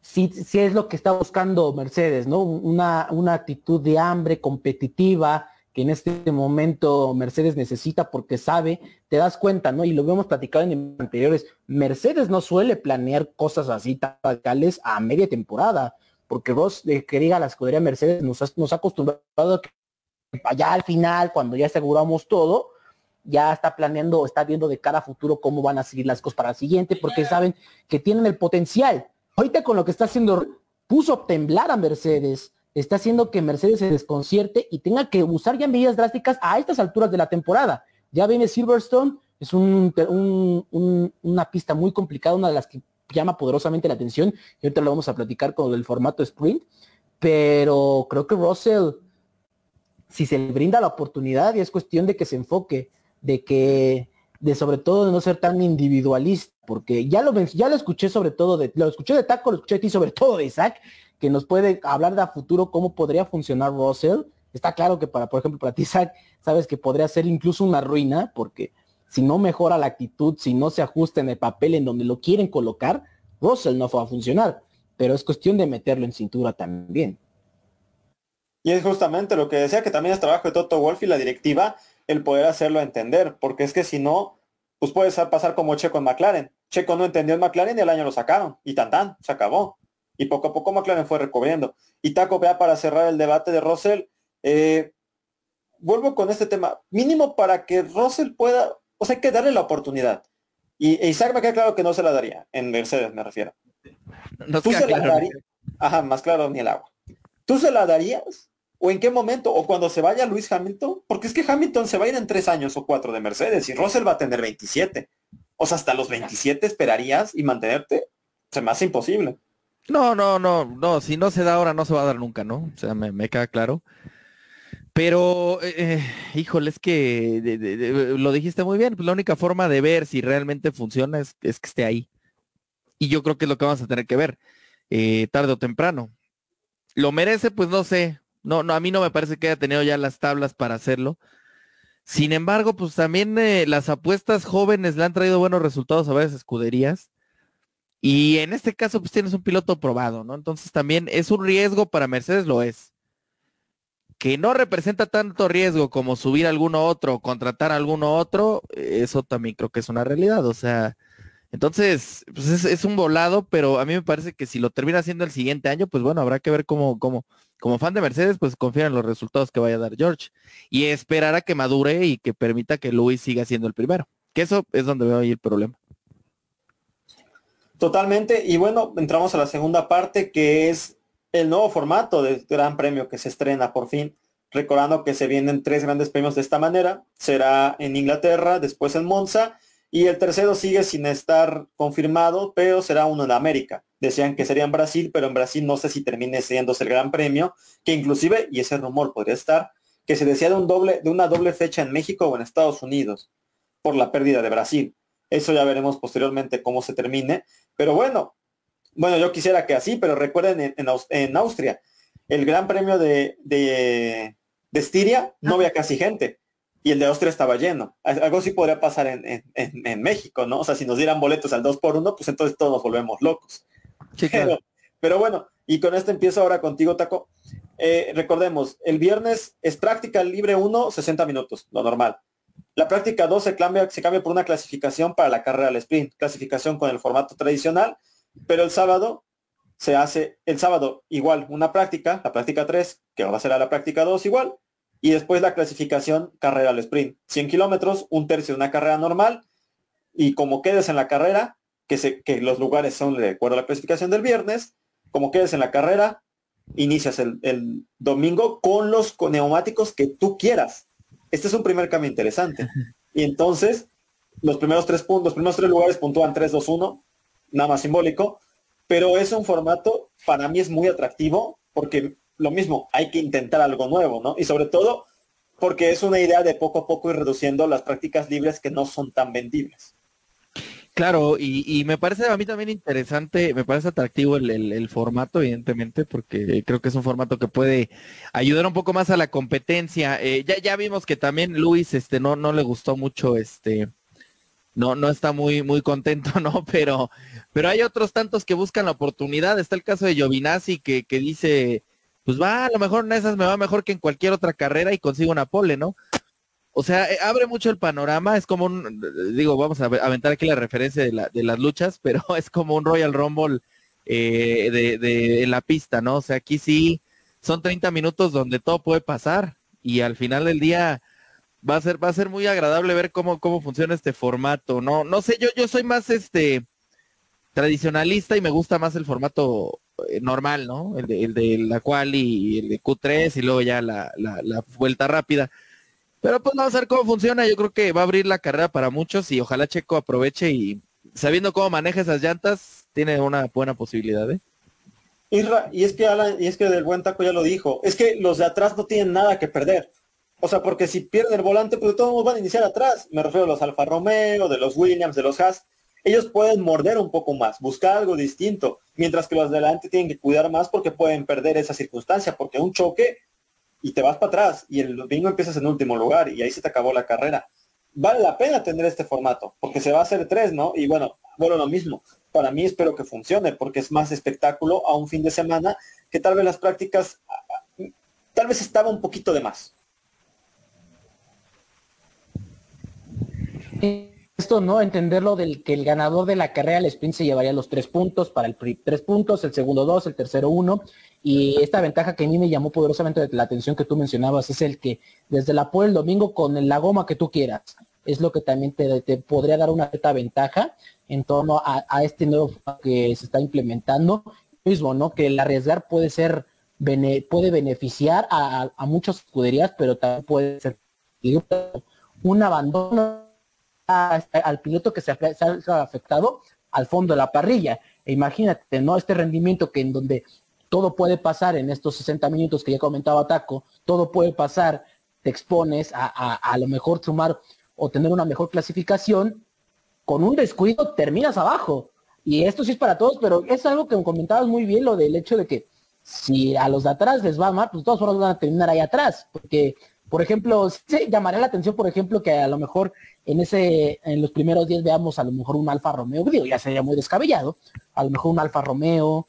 sí, sí es lo que está buscando Mercedes, ¿no? Una, una actitud de hambre competitiva, que en este momento Mercedes necesita porque sabe, te das cuenta, ¿no? Y lo hemos platicado en anteriores, Mercedes no suele planear cosas así tales a media temporada, porque vos, de que diga la escudería Mercedes, nos ha, nos ha acostumbrado a que allá al final, cuando ya aseguramos todo, ya está planeando, está viendo de cara a futuro cómo van a seguir las cosas para el siguiente, porque saben que tienen el potencial. Ahorita con lo que está haciendo, puso a temblar a Mercedes, está haciendo que Mercedes se desconcierte y tenga que usar ya medidas drásticas a estas alturas de la temporada. Ya viene Silverstone, es un, una pista muy complicada, una de las que llama poderosamente la atención, y ahorita lo vamos a platicar con el formato sprint, pero creo que Russell, si se le brinda la oportunidad, y es cuestión de que se enfoque, de que, de sobre todo de no ser tan individualista, porque ya lo, ya lo escuché sobre todo, de, lo escuché de Taco, lo escuché de ti sobre todo de Isaac, que nos puede hablar de a futuro cómo podría funcionar Russell. Está claro que para, por ejemplo, para ti, sabes que podría ser incluso una ruina, porque si no mejora la actitud, si no se ajusta en el papel en donde lo quieren colocar, Russell no va a funcionar. Pero es cuestión de meterlo en cintura también. Y es justamente lo que decía, que también es trabajo de Toto Wolf y la directiva el poder hacerlo entender, porque es que si no, pues puede pasar como Checo en McLaren. Checo no entendió en McLaren y el año lo sacaron, y tan tan, se acabó y poco a poco McLaren fue recubriendo. Y Taco, vea, para cerrar el debate de Russell, eh, vuelvo con este tema, mínimo para que Russell pueda, o sea, hay que darle la oportunidad. Y e Isaac me queda claro que no se la daría, en Mercedes me refiero. No ¿Tú se la darías? Ajá, más claro ni el agua. ¿Tú se la darías? ¿O en qué momento? ¿O cuando se vaya Luis Hamilton? Porque es que Hamilton se va a ir en tres años o cuatro de Mercedes y Russell va a tener 27. O sea, hasta los 27 esperarías y mantenerte. Se me hace imposible. No, no, no, no, si no se da ahora no se va a dar nunca, ¿no? O sea, me, queda claro. Pero, eh, eh, híjole, es que lo dijiste muy bien, pues la única forma de ver si realmente funciona es, que esté ahí. Y yo creo que es lo que vamos a tener que ver, eh, tarde o temprano. ¿Lo merece? Pues no sé. No, no, a mí no me parece que haya tenido ya las tablas para hacerlo. Sin embargo, pues también las apuestas jóvenes le han traído buenos resultados a varias escuderías. Y en este caso, pues tienes un piloto probado, ¿no? Entonces también es un riesgo para Mercedes, lo es. Que no representa tanto riesgo como subir a alguno otro contratar a alguno otro, eso también creo que es una realidad. O sea, entonces, pues es, un volado, pero a mí me parece que si lo termina haciendo el siguiente año, pues bueno, habrá que ver cómo, cómo, como fan de Mercedes, pues confía en los resultados que vaya a dar George. Y esperar a que madure y que permita que Luis siga siendo el primero. Que eso es donde veo ahí el problema. Totalmente. Y bueno, entramos a la segunda parte que es el nuevo formato del Gran Premio que se estrena por fin. Recordando que se vienen tres grandes premios de esta manera. Será en Inglaterra, después en Monza y el tercero sigue sin estar confirmado, pero será uno en América. Decían que sería en Brasil, pero en Brasil no sé si termine siéndose el Gran Premio, que inclusive, y ese rumor podría estar, que se decía de, un doble, de una doble fecha en México o en Estados Unidos por la pérdida de Brasil. Eso ya veremos posteriormente cómo se termine. Pero bueno, bueno, yo quisiera que así, pero recuerden en, Austria, el Gran Premio de, de, Estiria no había casi gente y el de Austria estaba lleno. Algo sí podría pasar en, México, ¿no? O sea, si nos dieran boletos al 2 por 1 pues entonces todos nos volvemos locos. pero, bueno, y con esto empiezo ahora contigo, Taco. Eh, recordemos, el viernes es práctica libre 1, 60 minutos, lo normal. La práctica 2 se cambia, se cambia por una clasificación para la carrera al sprint, clasificación con el formato tradicional, pero el sábado se hace, el sábado igual una práctica, la práctica 3, que ahora será la práctica 2 igual, y después la clasificación carrera al sprint. 100 kilómetros, un tercio de una carrera normal, y como quedes en la carrera, que, se, que los lugares son de acuerdo a la clasificación del viernes, como quedes en la carrera, inicias el, el domingo con los neumáticos que tú quieras. Este es un primer cambio interesante. Y entonces, los primeros tres puntos, los primeros tres lugares puntúan 3-2-1, nada más simbólico. pero es un formato, para mí es muy atractivo, porque lo mismo, hay que intentar algo nuevo, ¿no? Y sobre todo porque es una idea de poco a poco ir reduciendo las prácticas libres que no son tan vendibles. Claro, y, me parece a mí también interesante, me parece atractivo el, formato, evidentemente, porque creo que es un formato que puede ayudar un poco más a la competencia. Eh, ya, ya vimos que también Luis, este, no, no le gustó mucho, este, no, no está muy, muy contento, (laughs) ¿no? Pero, pero hay otros tantos que buscan la oportunidad. Está el caso de Giovinazzi que, que dice, pues va, a lo mejor en esas me va mejor que en cualquier otra carrera y consigo una pole, ¿no? O sea, eh, abre mucho el panorama, es como un, digo, vamos a aventar aquí la referencia de, la, de las luchas, (laughs) pero es como un Royal Rumble eh, de, la pista, ¿no? O sea, aquí sí son 30 minutos donde todo puede pasar y al final del día va a ser, va a ser muy agradable ver cómo, cómo funciona este formato. No, no sé, yo, yo soy más este tradicionalista y me gusta más el formato eh, normal, ¿no? El de, el de la cual y el de Q3 y luego ya la, la vuelta rápida. Pero pues vamos a ver cómo funciona. Yo creo que va a abrir la carrera para muchos y ojalá Checo aproveche y sabiendo cómo maneja esas llantas, tiene una buena posibilidad. ¿eh? y es que Alan, y es que del buen taco ya lo dijo, es que los de atrás no tienen nada que perder. O sea, porque si pierden el volante, pues todos van a iniciar atrás. Me refiero a los Alfa Romeo, de los Williams, de los Haas. Ellos pueden morder un poco más, buscar algo distinto, mientras que los de adelante tienen que cuidar más porque pueden perder esa circunstancia, porque un choque y te vas para atrás y el domingo empiezas en último lugar y ahí se te acabó la carrera. Vale la pena tener este formato, porque se va a hacer tres, ¿no? Y bueno, bueno, lo mismo. Para mí espero que funcione, porque es más espectáculo a un fin de semana que tal vez las prácticas, tal vez estaba un poquito de más. Esto, ¿no? Entenderlo del que el ganador de la carrera, el sprint, se llevaría los tres puntos, para el tres puntos, el segundo dos, el tercero uno, y esta ventaja que a mí me llamó poderosamente la atención que tú mencionabas es el que desde la pole el domingo con la goma que tú quieras, es lo que también te, podría dar una cierta ventaja en torno a, este nuevo que se está implementando. Mismo, ¿no? Que el arriesgar puede ser, puede beneficiar a, muchas escuderías, pero también puede ser un abandono al piloto que se ha afectado al fondo de la parrilla. E imagínate, ¿no? Este rendimiento que en donde todo puede pasar en estos 60 minutos que ya comentaba Taco, todo puede pasar, te expones a, a, lo mejor sumar o tener una mejor clasificación, con un descuido terminas abajo. Y esto sí es para todos, pero es algo que comentabas muy bien, lo del hecho de que si a los de atrás les va mal, pues todos van a terminar ahí atrás, porque por ejemplo, se llamaría la atención, por ejemplo, que a lo mejor en ese, en los primeros días veamos a lo mejor un Alfa Romeo, digo, ya sería muy descabellado, a lo mejor un Alfa Romeo,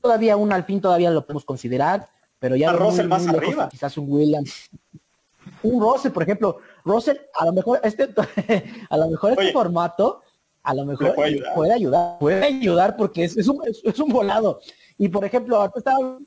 todavía un Alpine todavía lo podemos considerar, pero ya más arriba. quizás un Williams. Un Russell, por ejemplo, Russell, a lo mejor este, (laughs) a lo mejor este formato, a lo mejor puede ayudar, puede ayudar, porque es, un, es, un volado. Y por ejemplo, estaba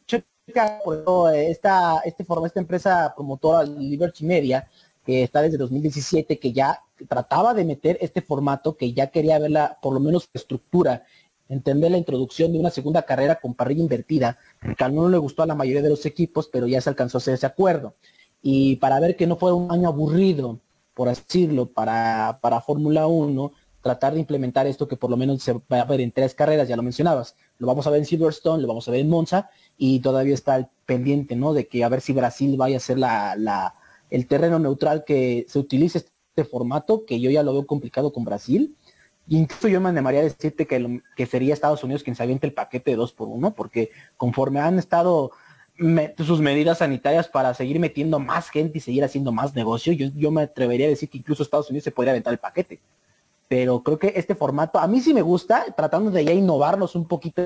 esta, este forma, esta empresa promotora Liberty Media, que está desde 2017, que ya trataba de meter este formato, que ya quería ver la, por lo menos estructura entender la introducción de una segunda carrera con parrilla invertida, que no le gustó a la mayoría de los equipos, pero ya se alcanzó a hacer ese acuerdo. Y para ver que no fuera un año aburrido, por así decirlo, para, para Fórmula 1, tratar de implementar esto que por lo menos se va a ver en tres carreras, ya lo mencionabas. Lo vamos a ver en Silverstone, lo vamos a ver en Monza, y todavía está el pendiente, ¿no? De que a ver si Brasil vaya a ser la, el terreno neutral que se utilice este formato, que yo ya lo veo complicado con Brasil Incluso yo me animaría a decirte que, que sería Estados Unidos quien se aviente el paquete de dos por uno, porque conforme han estado sus medidas sanitarias para seguir metiendo más gente y seguir haciendo más negocio, yo, yo me atrevería a decir que incluso Estados Unidos se podría aventar el paquete. Pero creo que este formato, a mí sí me gusta, tratando de ya innovarnos un poquito.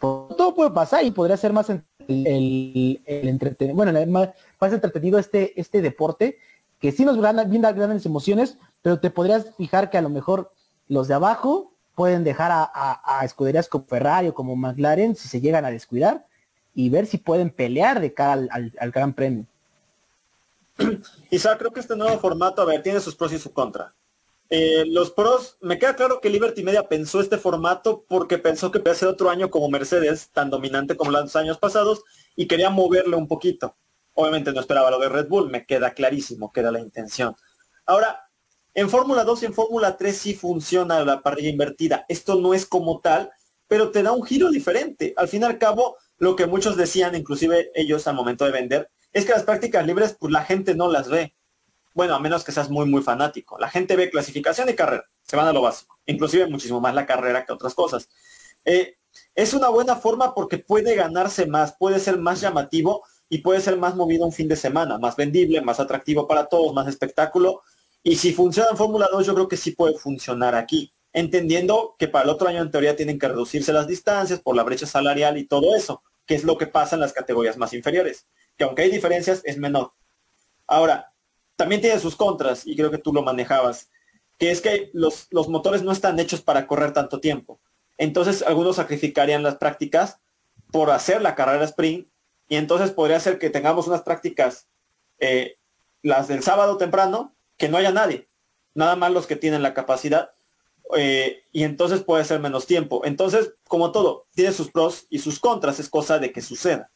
Todo puede pasar y podría ser más el, el, entretenido, bueno, más, más entretenido este, este deporte, que sí nos brinda grandes emociones, pero te podrías fijar que a lo mejor los de abajo pueden dejar a, escuderías como Ferrari o como McLaren si se llegan a descuidar y ver si pueden pelear de cara al, Gran Premio. (clears throat) Isa, creo que este nuevo formato, a ver, tiene sus pros y sus contra. Eh, los pros, me queda claro que Liberty Media pensó este formato porque pensó que ser otro año como Mercedes, tan dominante como los años pasados, y quería moverle un poquito. Obviamente no esperaba lo de Red Bull, me queda clarísimo que era la intención. Ahora, en Fórmula 2 y en Fórmula 3 sí funciona la parrilla invertida. Esto no es como tal pero te da un giro diferente. Al fin y al cabo, lo que muchos decían, inclusive ellos al momento de vender, es que las prácticas libres, pues la gente no las ve. Bueno, a menos que seas muy, muy fanático. La gente ve clasificación y carrera, se van a lo básico. Inclusive muchísimo más la carrera que otras cosas. Eh, es una buena forma porque puede ganarse más, puede ser más llamativo y puede ser más movido un fin de semana, más vendible, más atractivo para todos, más espectáculo. Y si funciona en Fórmula 2, yo creo que sí puede funcionar aquí, entendiendo que para el otro año en teoría tienen que reducirse las distancias por la brecha salarial y todo eso, que es lo que pasa en las categorías más inferiores, que aunque hay diferencias, es menor. Ahora, también tiene sus contras, y creo que tú lo manejabas, que es que los, los motores no están hechos para correr tanto tiempo. Entonces, algunos sacrificarían las prácticas por hacer la carrera sprint y entonces podría ser que tengamos unas prácticas, eh, las del sábado temprano, que no haya nadie, nada más los que tienen la capacidad, eh, y entonces puede ser menos tiempo. Entonces, como todo, tiene sus pros y sus contras, es cosa de que suceda.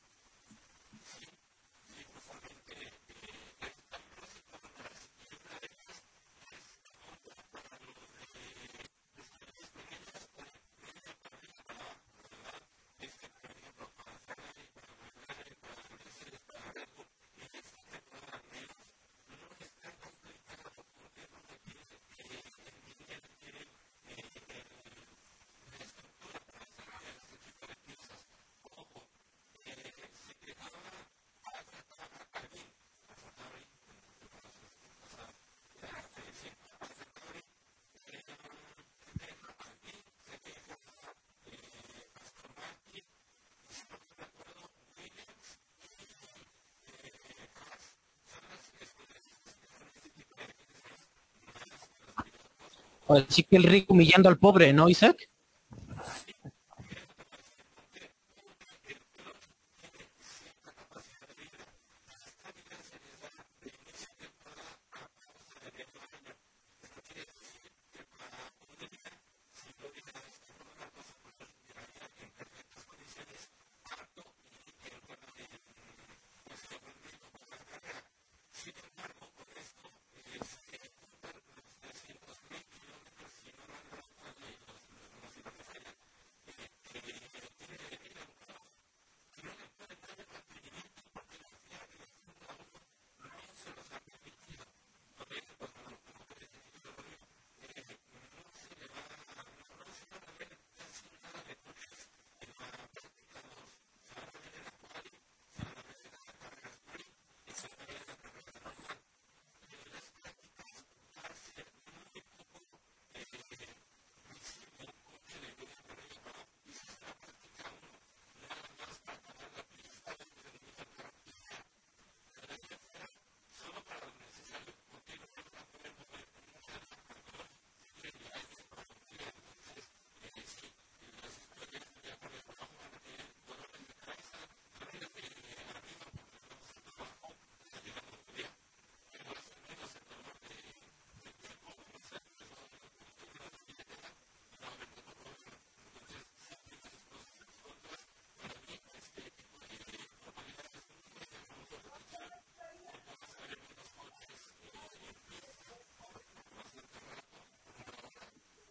Así que el rico humillando al pobre, ¿no, Isaac?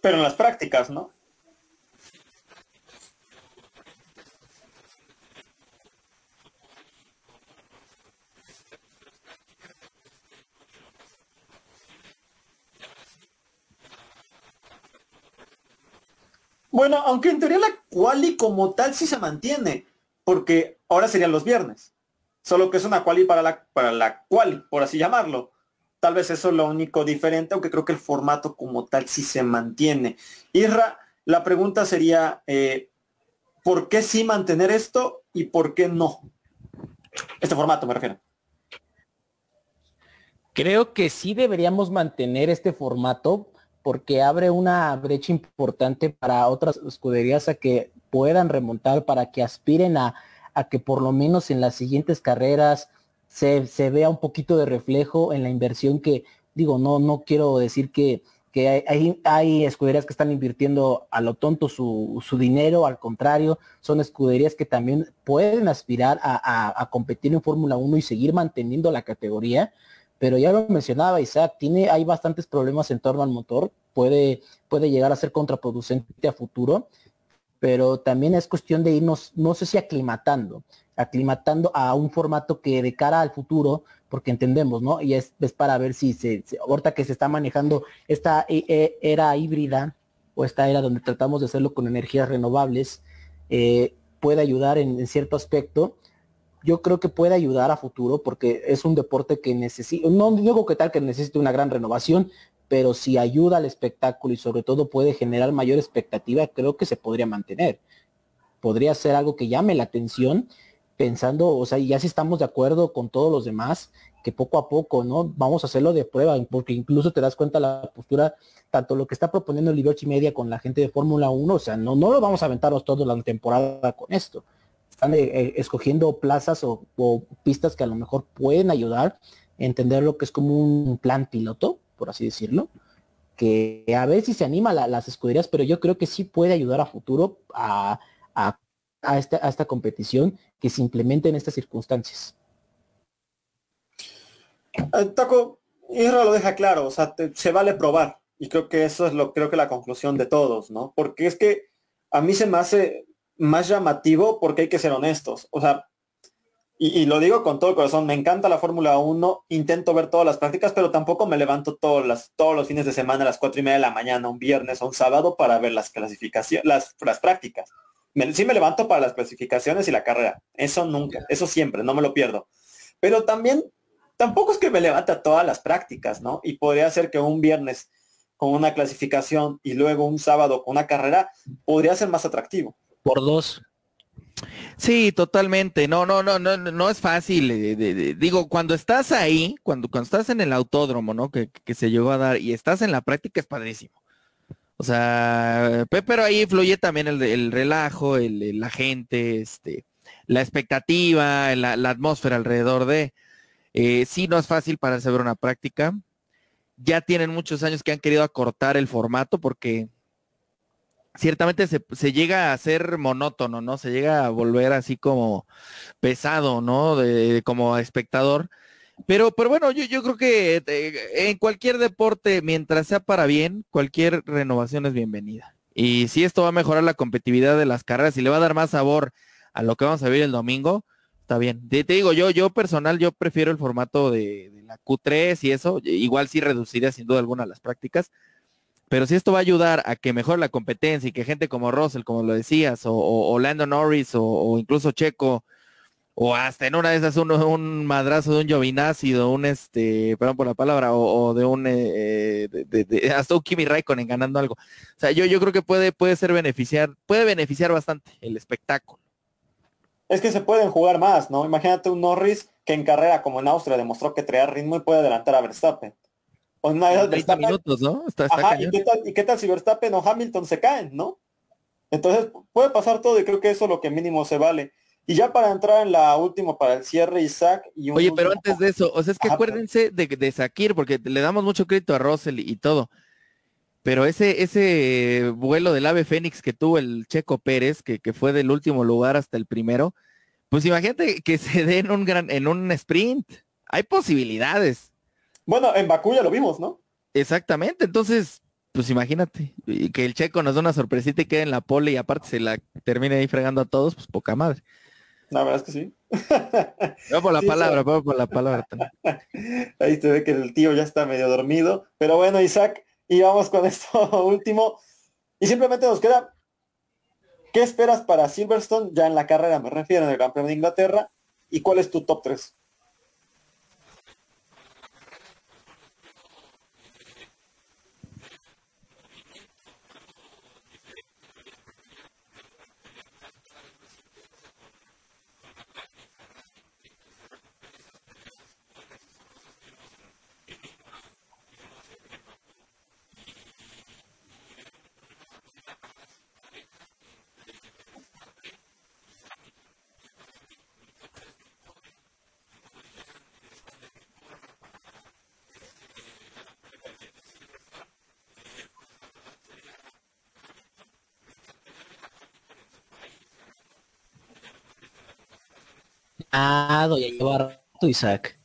Pero en las prácticas, ¿no? Bueno, aunque en teoría la quali como tal sí se mantiene, porque ahora serían los viernes. Solo que es una quali para la, para la quali, por así llamarlo. Tal vez eso es lo único diferente, aunque creo que el formato como tal sí se mantiene. Isra, la pregunta sería, eh, ¿por qué sí mantener esto y por qué no? Este formato me refiero. Creo que sí deberíamos mantener este formato porque abre una brecha importante para otras escuderías a que puedan remontar, para que aspiren a, a que por lo menos en las siguientes carreras se, vea un poquito de reflejo en la inversión que, digo, no, no quiero decir que, que hay, hay, escuderías que están invirtiendo a lo tonto su, dinero, al contrario, son escuderías que también pueden aspirar a, competir en Fórmula 1 y seguir manteniendo la categoría, pero ya lo mencionaba Isaac, tiene, hay bastantes problemas en torno al motor, puede, puede llegar a ser contraproducente a futuro pero también es cuestión de irnos, no sé si aclimatando, aclimatando a un formato que de cara al futuro, porque entendemos, ¿no? Y es, para ver si se, ahorita que se está manejando esta e, e, era híbrida o esta era donde tratamos de hacerlo con energías renovables, eh, puede ayudar en, cierto aspecto. Yo creo que puede ayudar a futuro porque es un deporte que necesita, no digo que tal que necesite una gran renovación, pero si ayuda al espectáculo y sobre todo puede generar mayor expectativa, creo que se podría mantener. Podría ser algo que llame la atención pensando, o sea, ya si estamos de acuerdo con todos los demás, que poco a poco, ¿no? Vamos a hacerlo de prueba, porque incluso te das cuenta la postura, tanto lo que está proponiendo Liberty Media con la gente de Fórmula 1, o sea, no, no lo vamos a aventarnos toda la temporada con esto. Están eh, eh, escogiendo plazas o, pistas que a lo mejor pueden ayudar a entender lo que es como un plan piloto, por así decirlo, que a ver si se anima las escuderías, pero yo creo que sí puede ayudar a futuro a a esta, esta competición que se implemente en estas circunstancias. Eh, Taco, Isra lo deja claro, o sea, se vale probar. Y creo que eso es lo, creo que la conclusión de todos, ¿no? Porque es que a mí se me hace más llamativo porque hay que ser honestos. O sea, y, lo digo con todo el corazón, me encanta la Fórmula 1, intento ver todas las prácticas, pero tampoco me levanto todos, las, todos los fines de semana a las cuatro y media de la mañana, un viernes o un sábado para ver las clasificaciones, las, las prácticas sí me levanto para las clasificaciones y la carrera. Eso nunca, eso siempre, no me lo pierdo. Pero también, tampoco es que me levante a todas las prácticas, ¿no? Y podría ser que un viernes con una clasificación y luego un sábado con una carrera podría ser más atractivo. Por dos. Sí, totalmente. No, no, no, no, no es fácil. Eh, digo, cuando estás ahí, cuando, cuando estás en el autódromo, ¿no? Que, que, se llegó a dar y estás en la práctica es padrísimo. O sea, pero ahí fluye también el, el relajo, el, la gente, este, la expectativa, la, atmósfera alrededor de. Eh, sí, no es fácil para ver una práctica. Ya tienen muchos años que han querido acortar el formato porque ciertamente se, llega a ser monótono, ¿no? Se llega a volver así como pesado, ¿no? De, como espectador. Pero, pero bueno, yo, yo creo que eh, en cualquier deporte, mientras sea para bien, cualquier renovación es bienvenida. Y si esto va a mejorar la competitividad de las carreras y le va a dar más sabor a lo que vamos a ver el domingo, está bien. Te, digo, yo, yo personal, yo prefiero el formato de, la Q3 y eso, igual sí reduciría sin duda alguna las prácticas. Pero si esto va a ayudar a que mejore la competencia y que gente como Russell, como lo decías, o, o, Lando Norris, o incluso Checo, o hasta en una de esas un, un madrazo de un Giovinazzi, un este, perdón por la palabra, o, de un eh, de, hasta un Kimi Raikkonen ganando algo. O sea, yo, yo creo que puede, puede ser beneficiar, puede beneficiar bastante el espectáculo. Es que se pueden jugar más, ¿no? Imagínate un Norris que en carrera como en Austria demostró que traía ritmo y puede adelantar a Verstappen. O una de 30 minutos, ¿no? ¿y, qué tal, ¿y qué tal si Verstappen o Hamilton se caen, no? Entonces puede pasar todo y creo que eso es lo que mínimo se vale. Y ya para entrar en la última, para el cierre, Isaac. Y Oye, pero antes de eso, o sea, es que acuérdense de, de Sakir, porque le damos mucho crédito a Russell y, todo. Pero ese, ese vuelo del ave Fénix que tuvo el Checo Pérez, que, que, fue del último lugar hasta el primero, pues imagínate que (laughs) se dé en un gran, en un sprint. Hay posibilidades. Bueno, en Bakú ya lo vimos, ¿no? Exactamente, entonces, pues imagínate, que el Checo nos da una sorpresita y quede en la pole y aparte se la termine ahí fregando a todos, pues poca madre. La verdad es que sí. (laughs) Vamos por la palabra, vamos por la palabra. Ahí se ve que el tío ya está medio dormido. Pero bueno, Isaac, y vamos con (laughs) esto último. Y simplemente nos queda, ¿qué esperas para Silverstone? Ya en la carrera me refiero en el campeón de Inglaterra. ¿Y cuál es tu top 3? Ah, ya lleva rato, Isaac.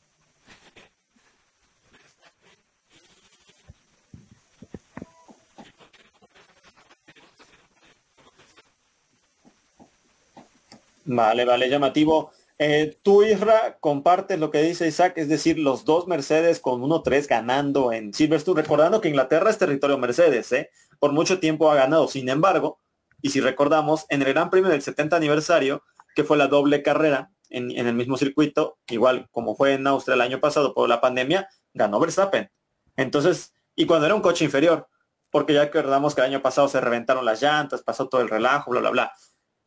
Vale, vale, llamativo. Eh, tú, Isra, compartes lo que dice Isaac, es decir, los dos Mercedes con 1-3 ganando en Silverstone, recordando que Inglaterra es territorio Mercedes, ¿eh? por mucho tiempo ha ganado. Sin embargo, y si recordamos, en el Gran Premio del 70 aniversario, que fue la doble carrera en, el mismo circuito, igual como fue en Austria el año pasado por la pandemia, ganó Verstappen. Entonces, y cuando era un coche inferior, porque ya recordamos que el año pasado se reventaron las llantas, pasó todo el relajo, bla, bla, bla.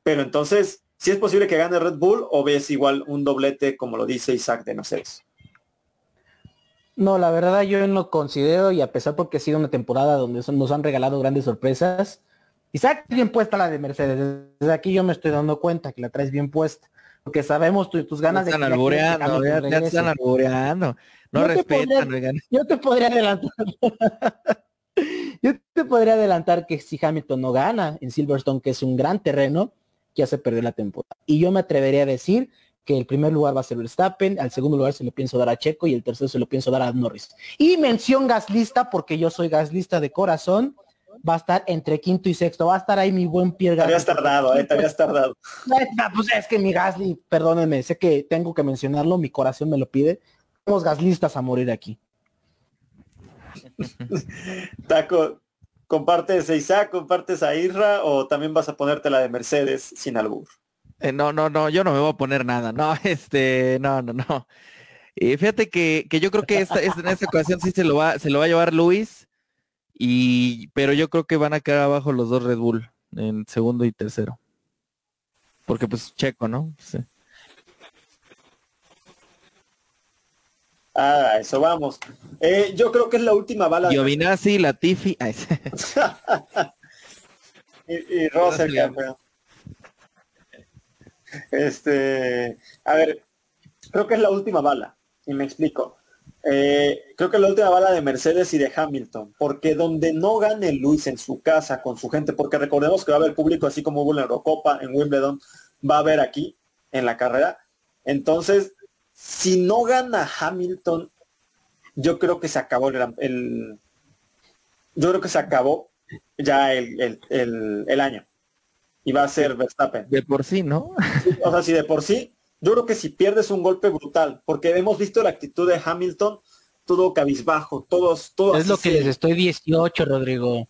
Pero entonces, si es posible que gane Red Bull o ves igual un doblete, como lo dice Isaac de Mercedes. No, la verdad yo no considero, y a pesar porque ha sido una temporada donde nos han regalado grandes sorpresas, Isaac bien puesta la de Mercedes. Desde aquí yo me estoy dando cuenta que la traes bien puesta. Porque sabemos tus ganas de albureando, ya, ya, están albureando. No yo respetan, te Yo te podría adelantar. (laughs) yo te podría adelantar que si Hamilton no gana en Silverstone, que es un gran terreno, ya se perdió la temporada. Y yo me atrevería a decir que el primer lugar va a ser Verstappen, al segundo lugar se lo pienso dar a Checo y el tercero se lo pienso dar a Norris. Y mención gaslista, porque yo soy gaslista de corazón, va a estar entre quinto y sexto, va a estar ahí mi buen Pierre Gasly. Te habías tardado, eh, te habías tardado. (laughs) Pues es que mi Gasly, perdónenme, sé que tengo que mencionarlo, mi corazón me lo pide. Somos gaslistas a morir aquí. (laughs) Taco, ¿compartes a Isaac, compartes a Irra o también vas a ponerte la de Mercedes sin albur? Eh, no, no, no, yo no me voy a poner nada. No, (laughs) este, no, no, no. Y fíjate que, que yo creo que esta, esta, en esta ocasión sí se lo va, se lo va a llevar Luis. Y, pero yo creo que van a quedar abajo los dos Red Bull en segundo y tercero. Porque pues Checo, ¿no? Sí. Ah, eso vamos. Eh, yo creo que es la última bala. Giovinazzi, Latifi. (laughs) y, y Russell, campeón. Este, a ver, creo que es la última bala. Y me explico. Eh, creo que la última bala de Mercedes y de Hamilton, porque donde no gane Luis en su casa con su gente, porque recordemos que va a haber público así como hubo en la Eurocopa, en Wimbledon, va a haber aquí en la carrera. Entonces, si no gana Hamilton, yo creo que se acabó el, yo creo que se acabó ya el, el, año. Y va a ser Verstappen. De por sí, ¿no? O sea, si de por sí, yo creo que si pierdes un golpe brutal, porque hemos visto la actitud de Hamilton, todo cabizbajo, todos, todos. Es lo que les estoy 18, Rodrigo.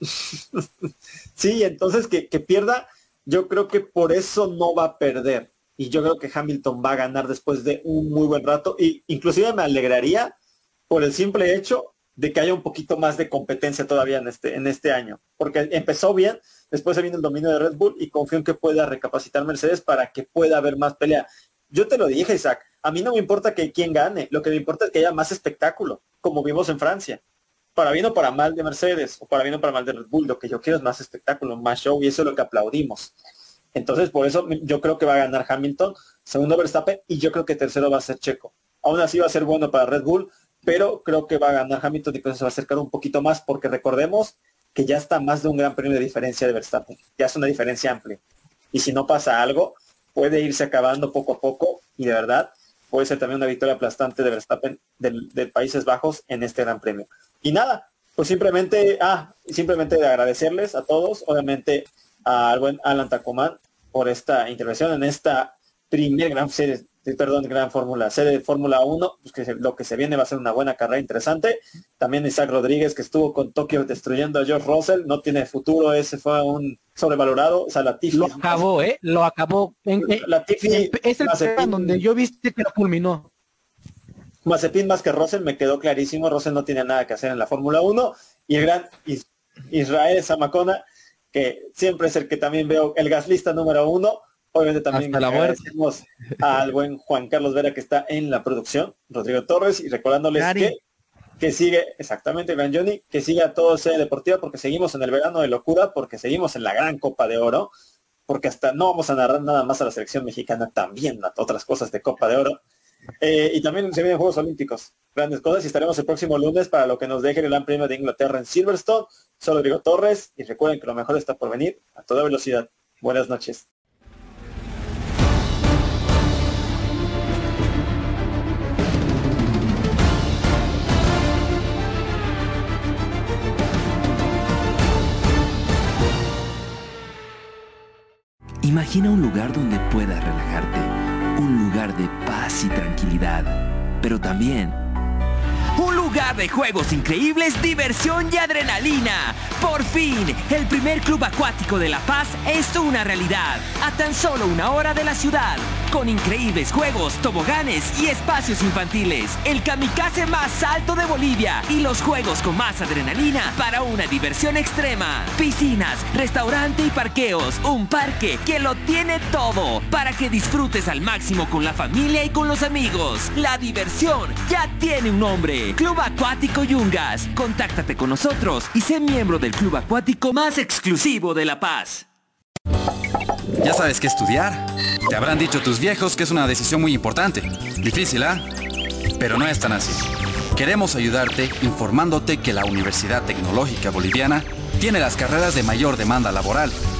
(laughs) sí, entonces que, que pierda, yo creo que por eso no va a perder y yo creo que Hamilton va a ganar después de un muy buen rato y inclusive me alegraría por el simple hecho de que haya un poquito más de competencia todavía en este, en este año, porque empezó bien, después se viene el dominio de Red Bull y confío en que pueda recapacitar Mercedes para que pueda haber más pelea. Yo te lo dije, Isaac, a mí no me importa que quien gane, lo que me importa es que haya más espectáculo, como vimos en Francia. Para bien o para mal de Mercedes, o para bien o para mal de Red Bull, lo que yo quiero es más espectáculo, más show, y eso es lo que aplaudimos. Entonces, por eso yo creo que va a ganar Hamilton, segundo Verstappen, y yo creo que tercero va a ser Checo. Aún así va a ser bueno para Red Bull, pero creo que va a ganar Hamilton y pues se va a acercar un poquito más, porque recordemos que ya está más de un gran premio de diferencia de Verstappen. Ya es una diferencia amplia. Y si no pasa algo, puede irse acabando poco a poco, y de verdad, puede ser también una victoria aplastante de Verstappen del, del Países Bajos en este gran premio. Y nada, pues simplemente, ah, simplemente de agradecerles a todos, obviamente al buen Alan Tacomán por esta intervención en esta primer gran serie, perdón, gran fórmula, serie de Fórmula 1, pues que lo que se viene va a ser una buena carrera interesante. También Isaac Rodríguez, que estuvo con Tokio destruyendo a George Russell, no tiene futuro, ese fue un sobrevalorado. O sea. Lo acabó, ¿eh? Lo acabó. En, Latifi, es el donde yo viste que lo culminó. Mazepin más que Russell me quedó clarísimo, Russell no tiene nada que hacer en la Fórmula 1 y el gran Israel Samacona que siempre es el que también veo, el gaslista número uno. Obviamente también agradecemos al buen Juan Carlos Vera que está en la producción, Rodrigo Torres, y recordándoles que, que sigue, exactamente, Gran Johnny, que sigue a todo ese deportivo porque seguimos en el verano de locura, porque seguimos en la gran Copa de Oro, porque hasta no vamos a narrar nada más a la selección mexicana, también a otras cosas de Copa de Oro. Eh, y también se vienen Juegos Olímpicos, grandes cosas, y estaremos el próximo lunes para lo que nos deje el Gran Premio de Inglaterra en Silverstone. Soy Rodrigo Torres, y recuerden que lo mejor está por venir a toda velocidad. Buenas noches. Imagina un lugar donde puedas relajarte, un lugar de paz y tranquilidad, pero también lugar de juegos increíbles, diversión y adrenalina. Por fin, el primer club acuático de La Paz es una realidad, a tan solo una hora de la ciudad, con increíbles juegos, toboganes y espacios infantiles. El kamikaze más alto de Bolivia y los juegos con más adrenalina para una diversión extrema. Piscinas, restaurante y parqueos. Un parque que lo tiene todo para que disfrutes al máximo con la familia y con los amigos. La diversión ya tiene un nombre. Club Acuático Yungas. Contáctate con nosotros y sé miembro del club acuático más exclusivo de La Paz. Ya sabes qué estudiar. Te habrán dicho tus viejos que es una decisión muy importante. Difícil, ¿ah? Pero no es tan así. Queremos ayudarte informándote que la Universidad Tecnológica Boliviana tiene las carreras de mayor demanda laboral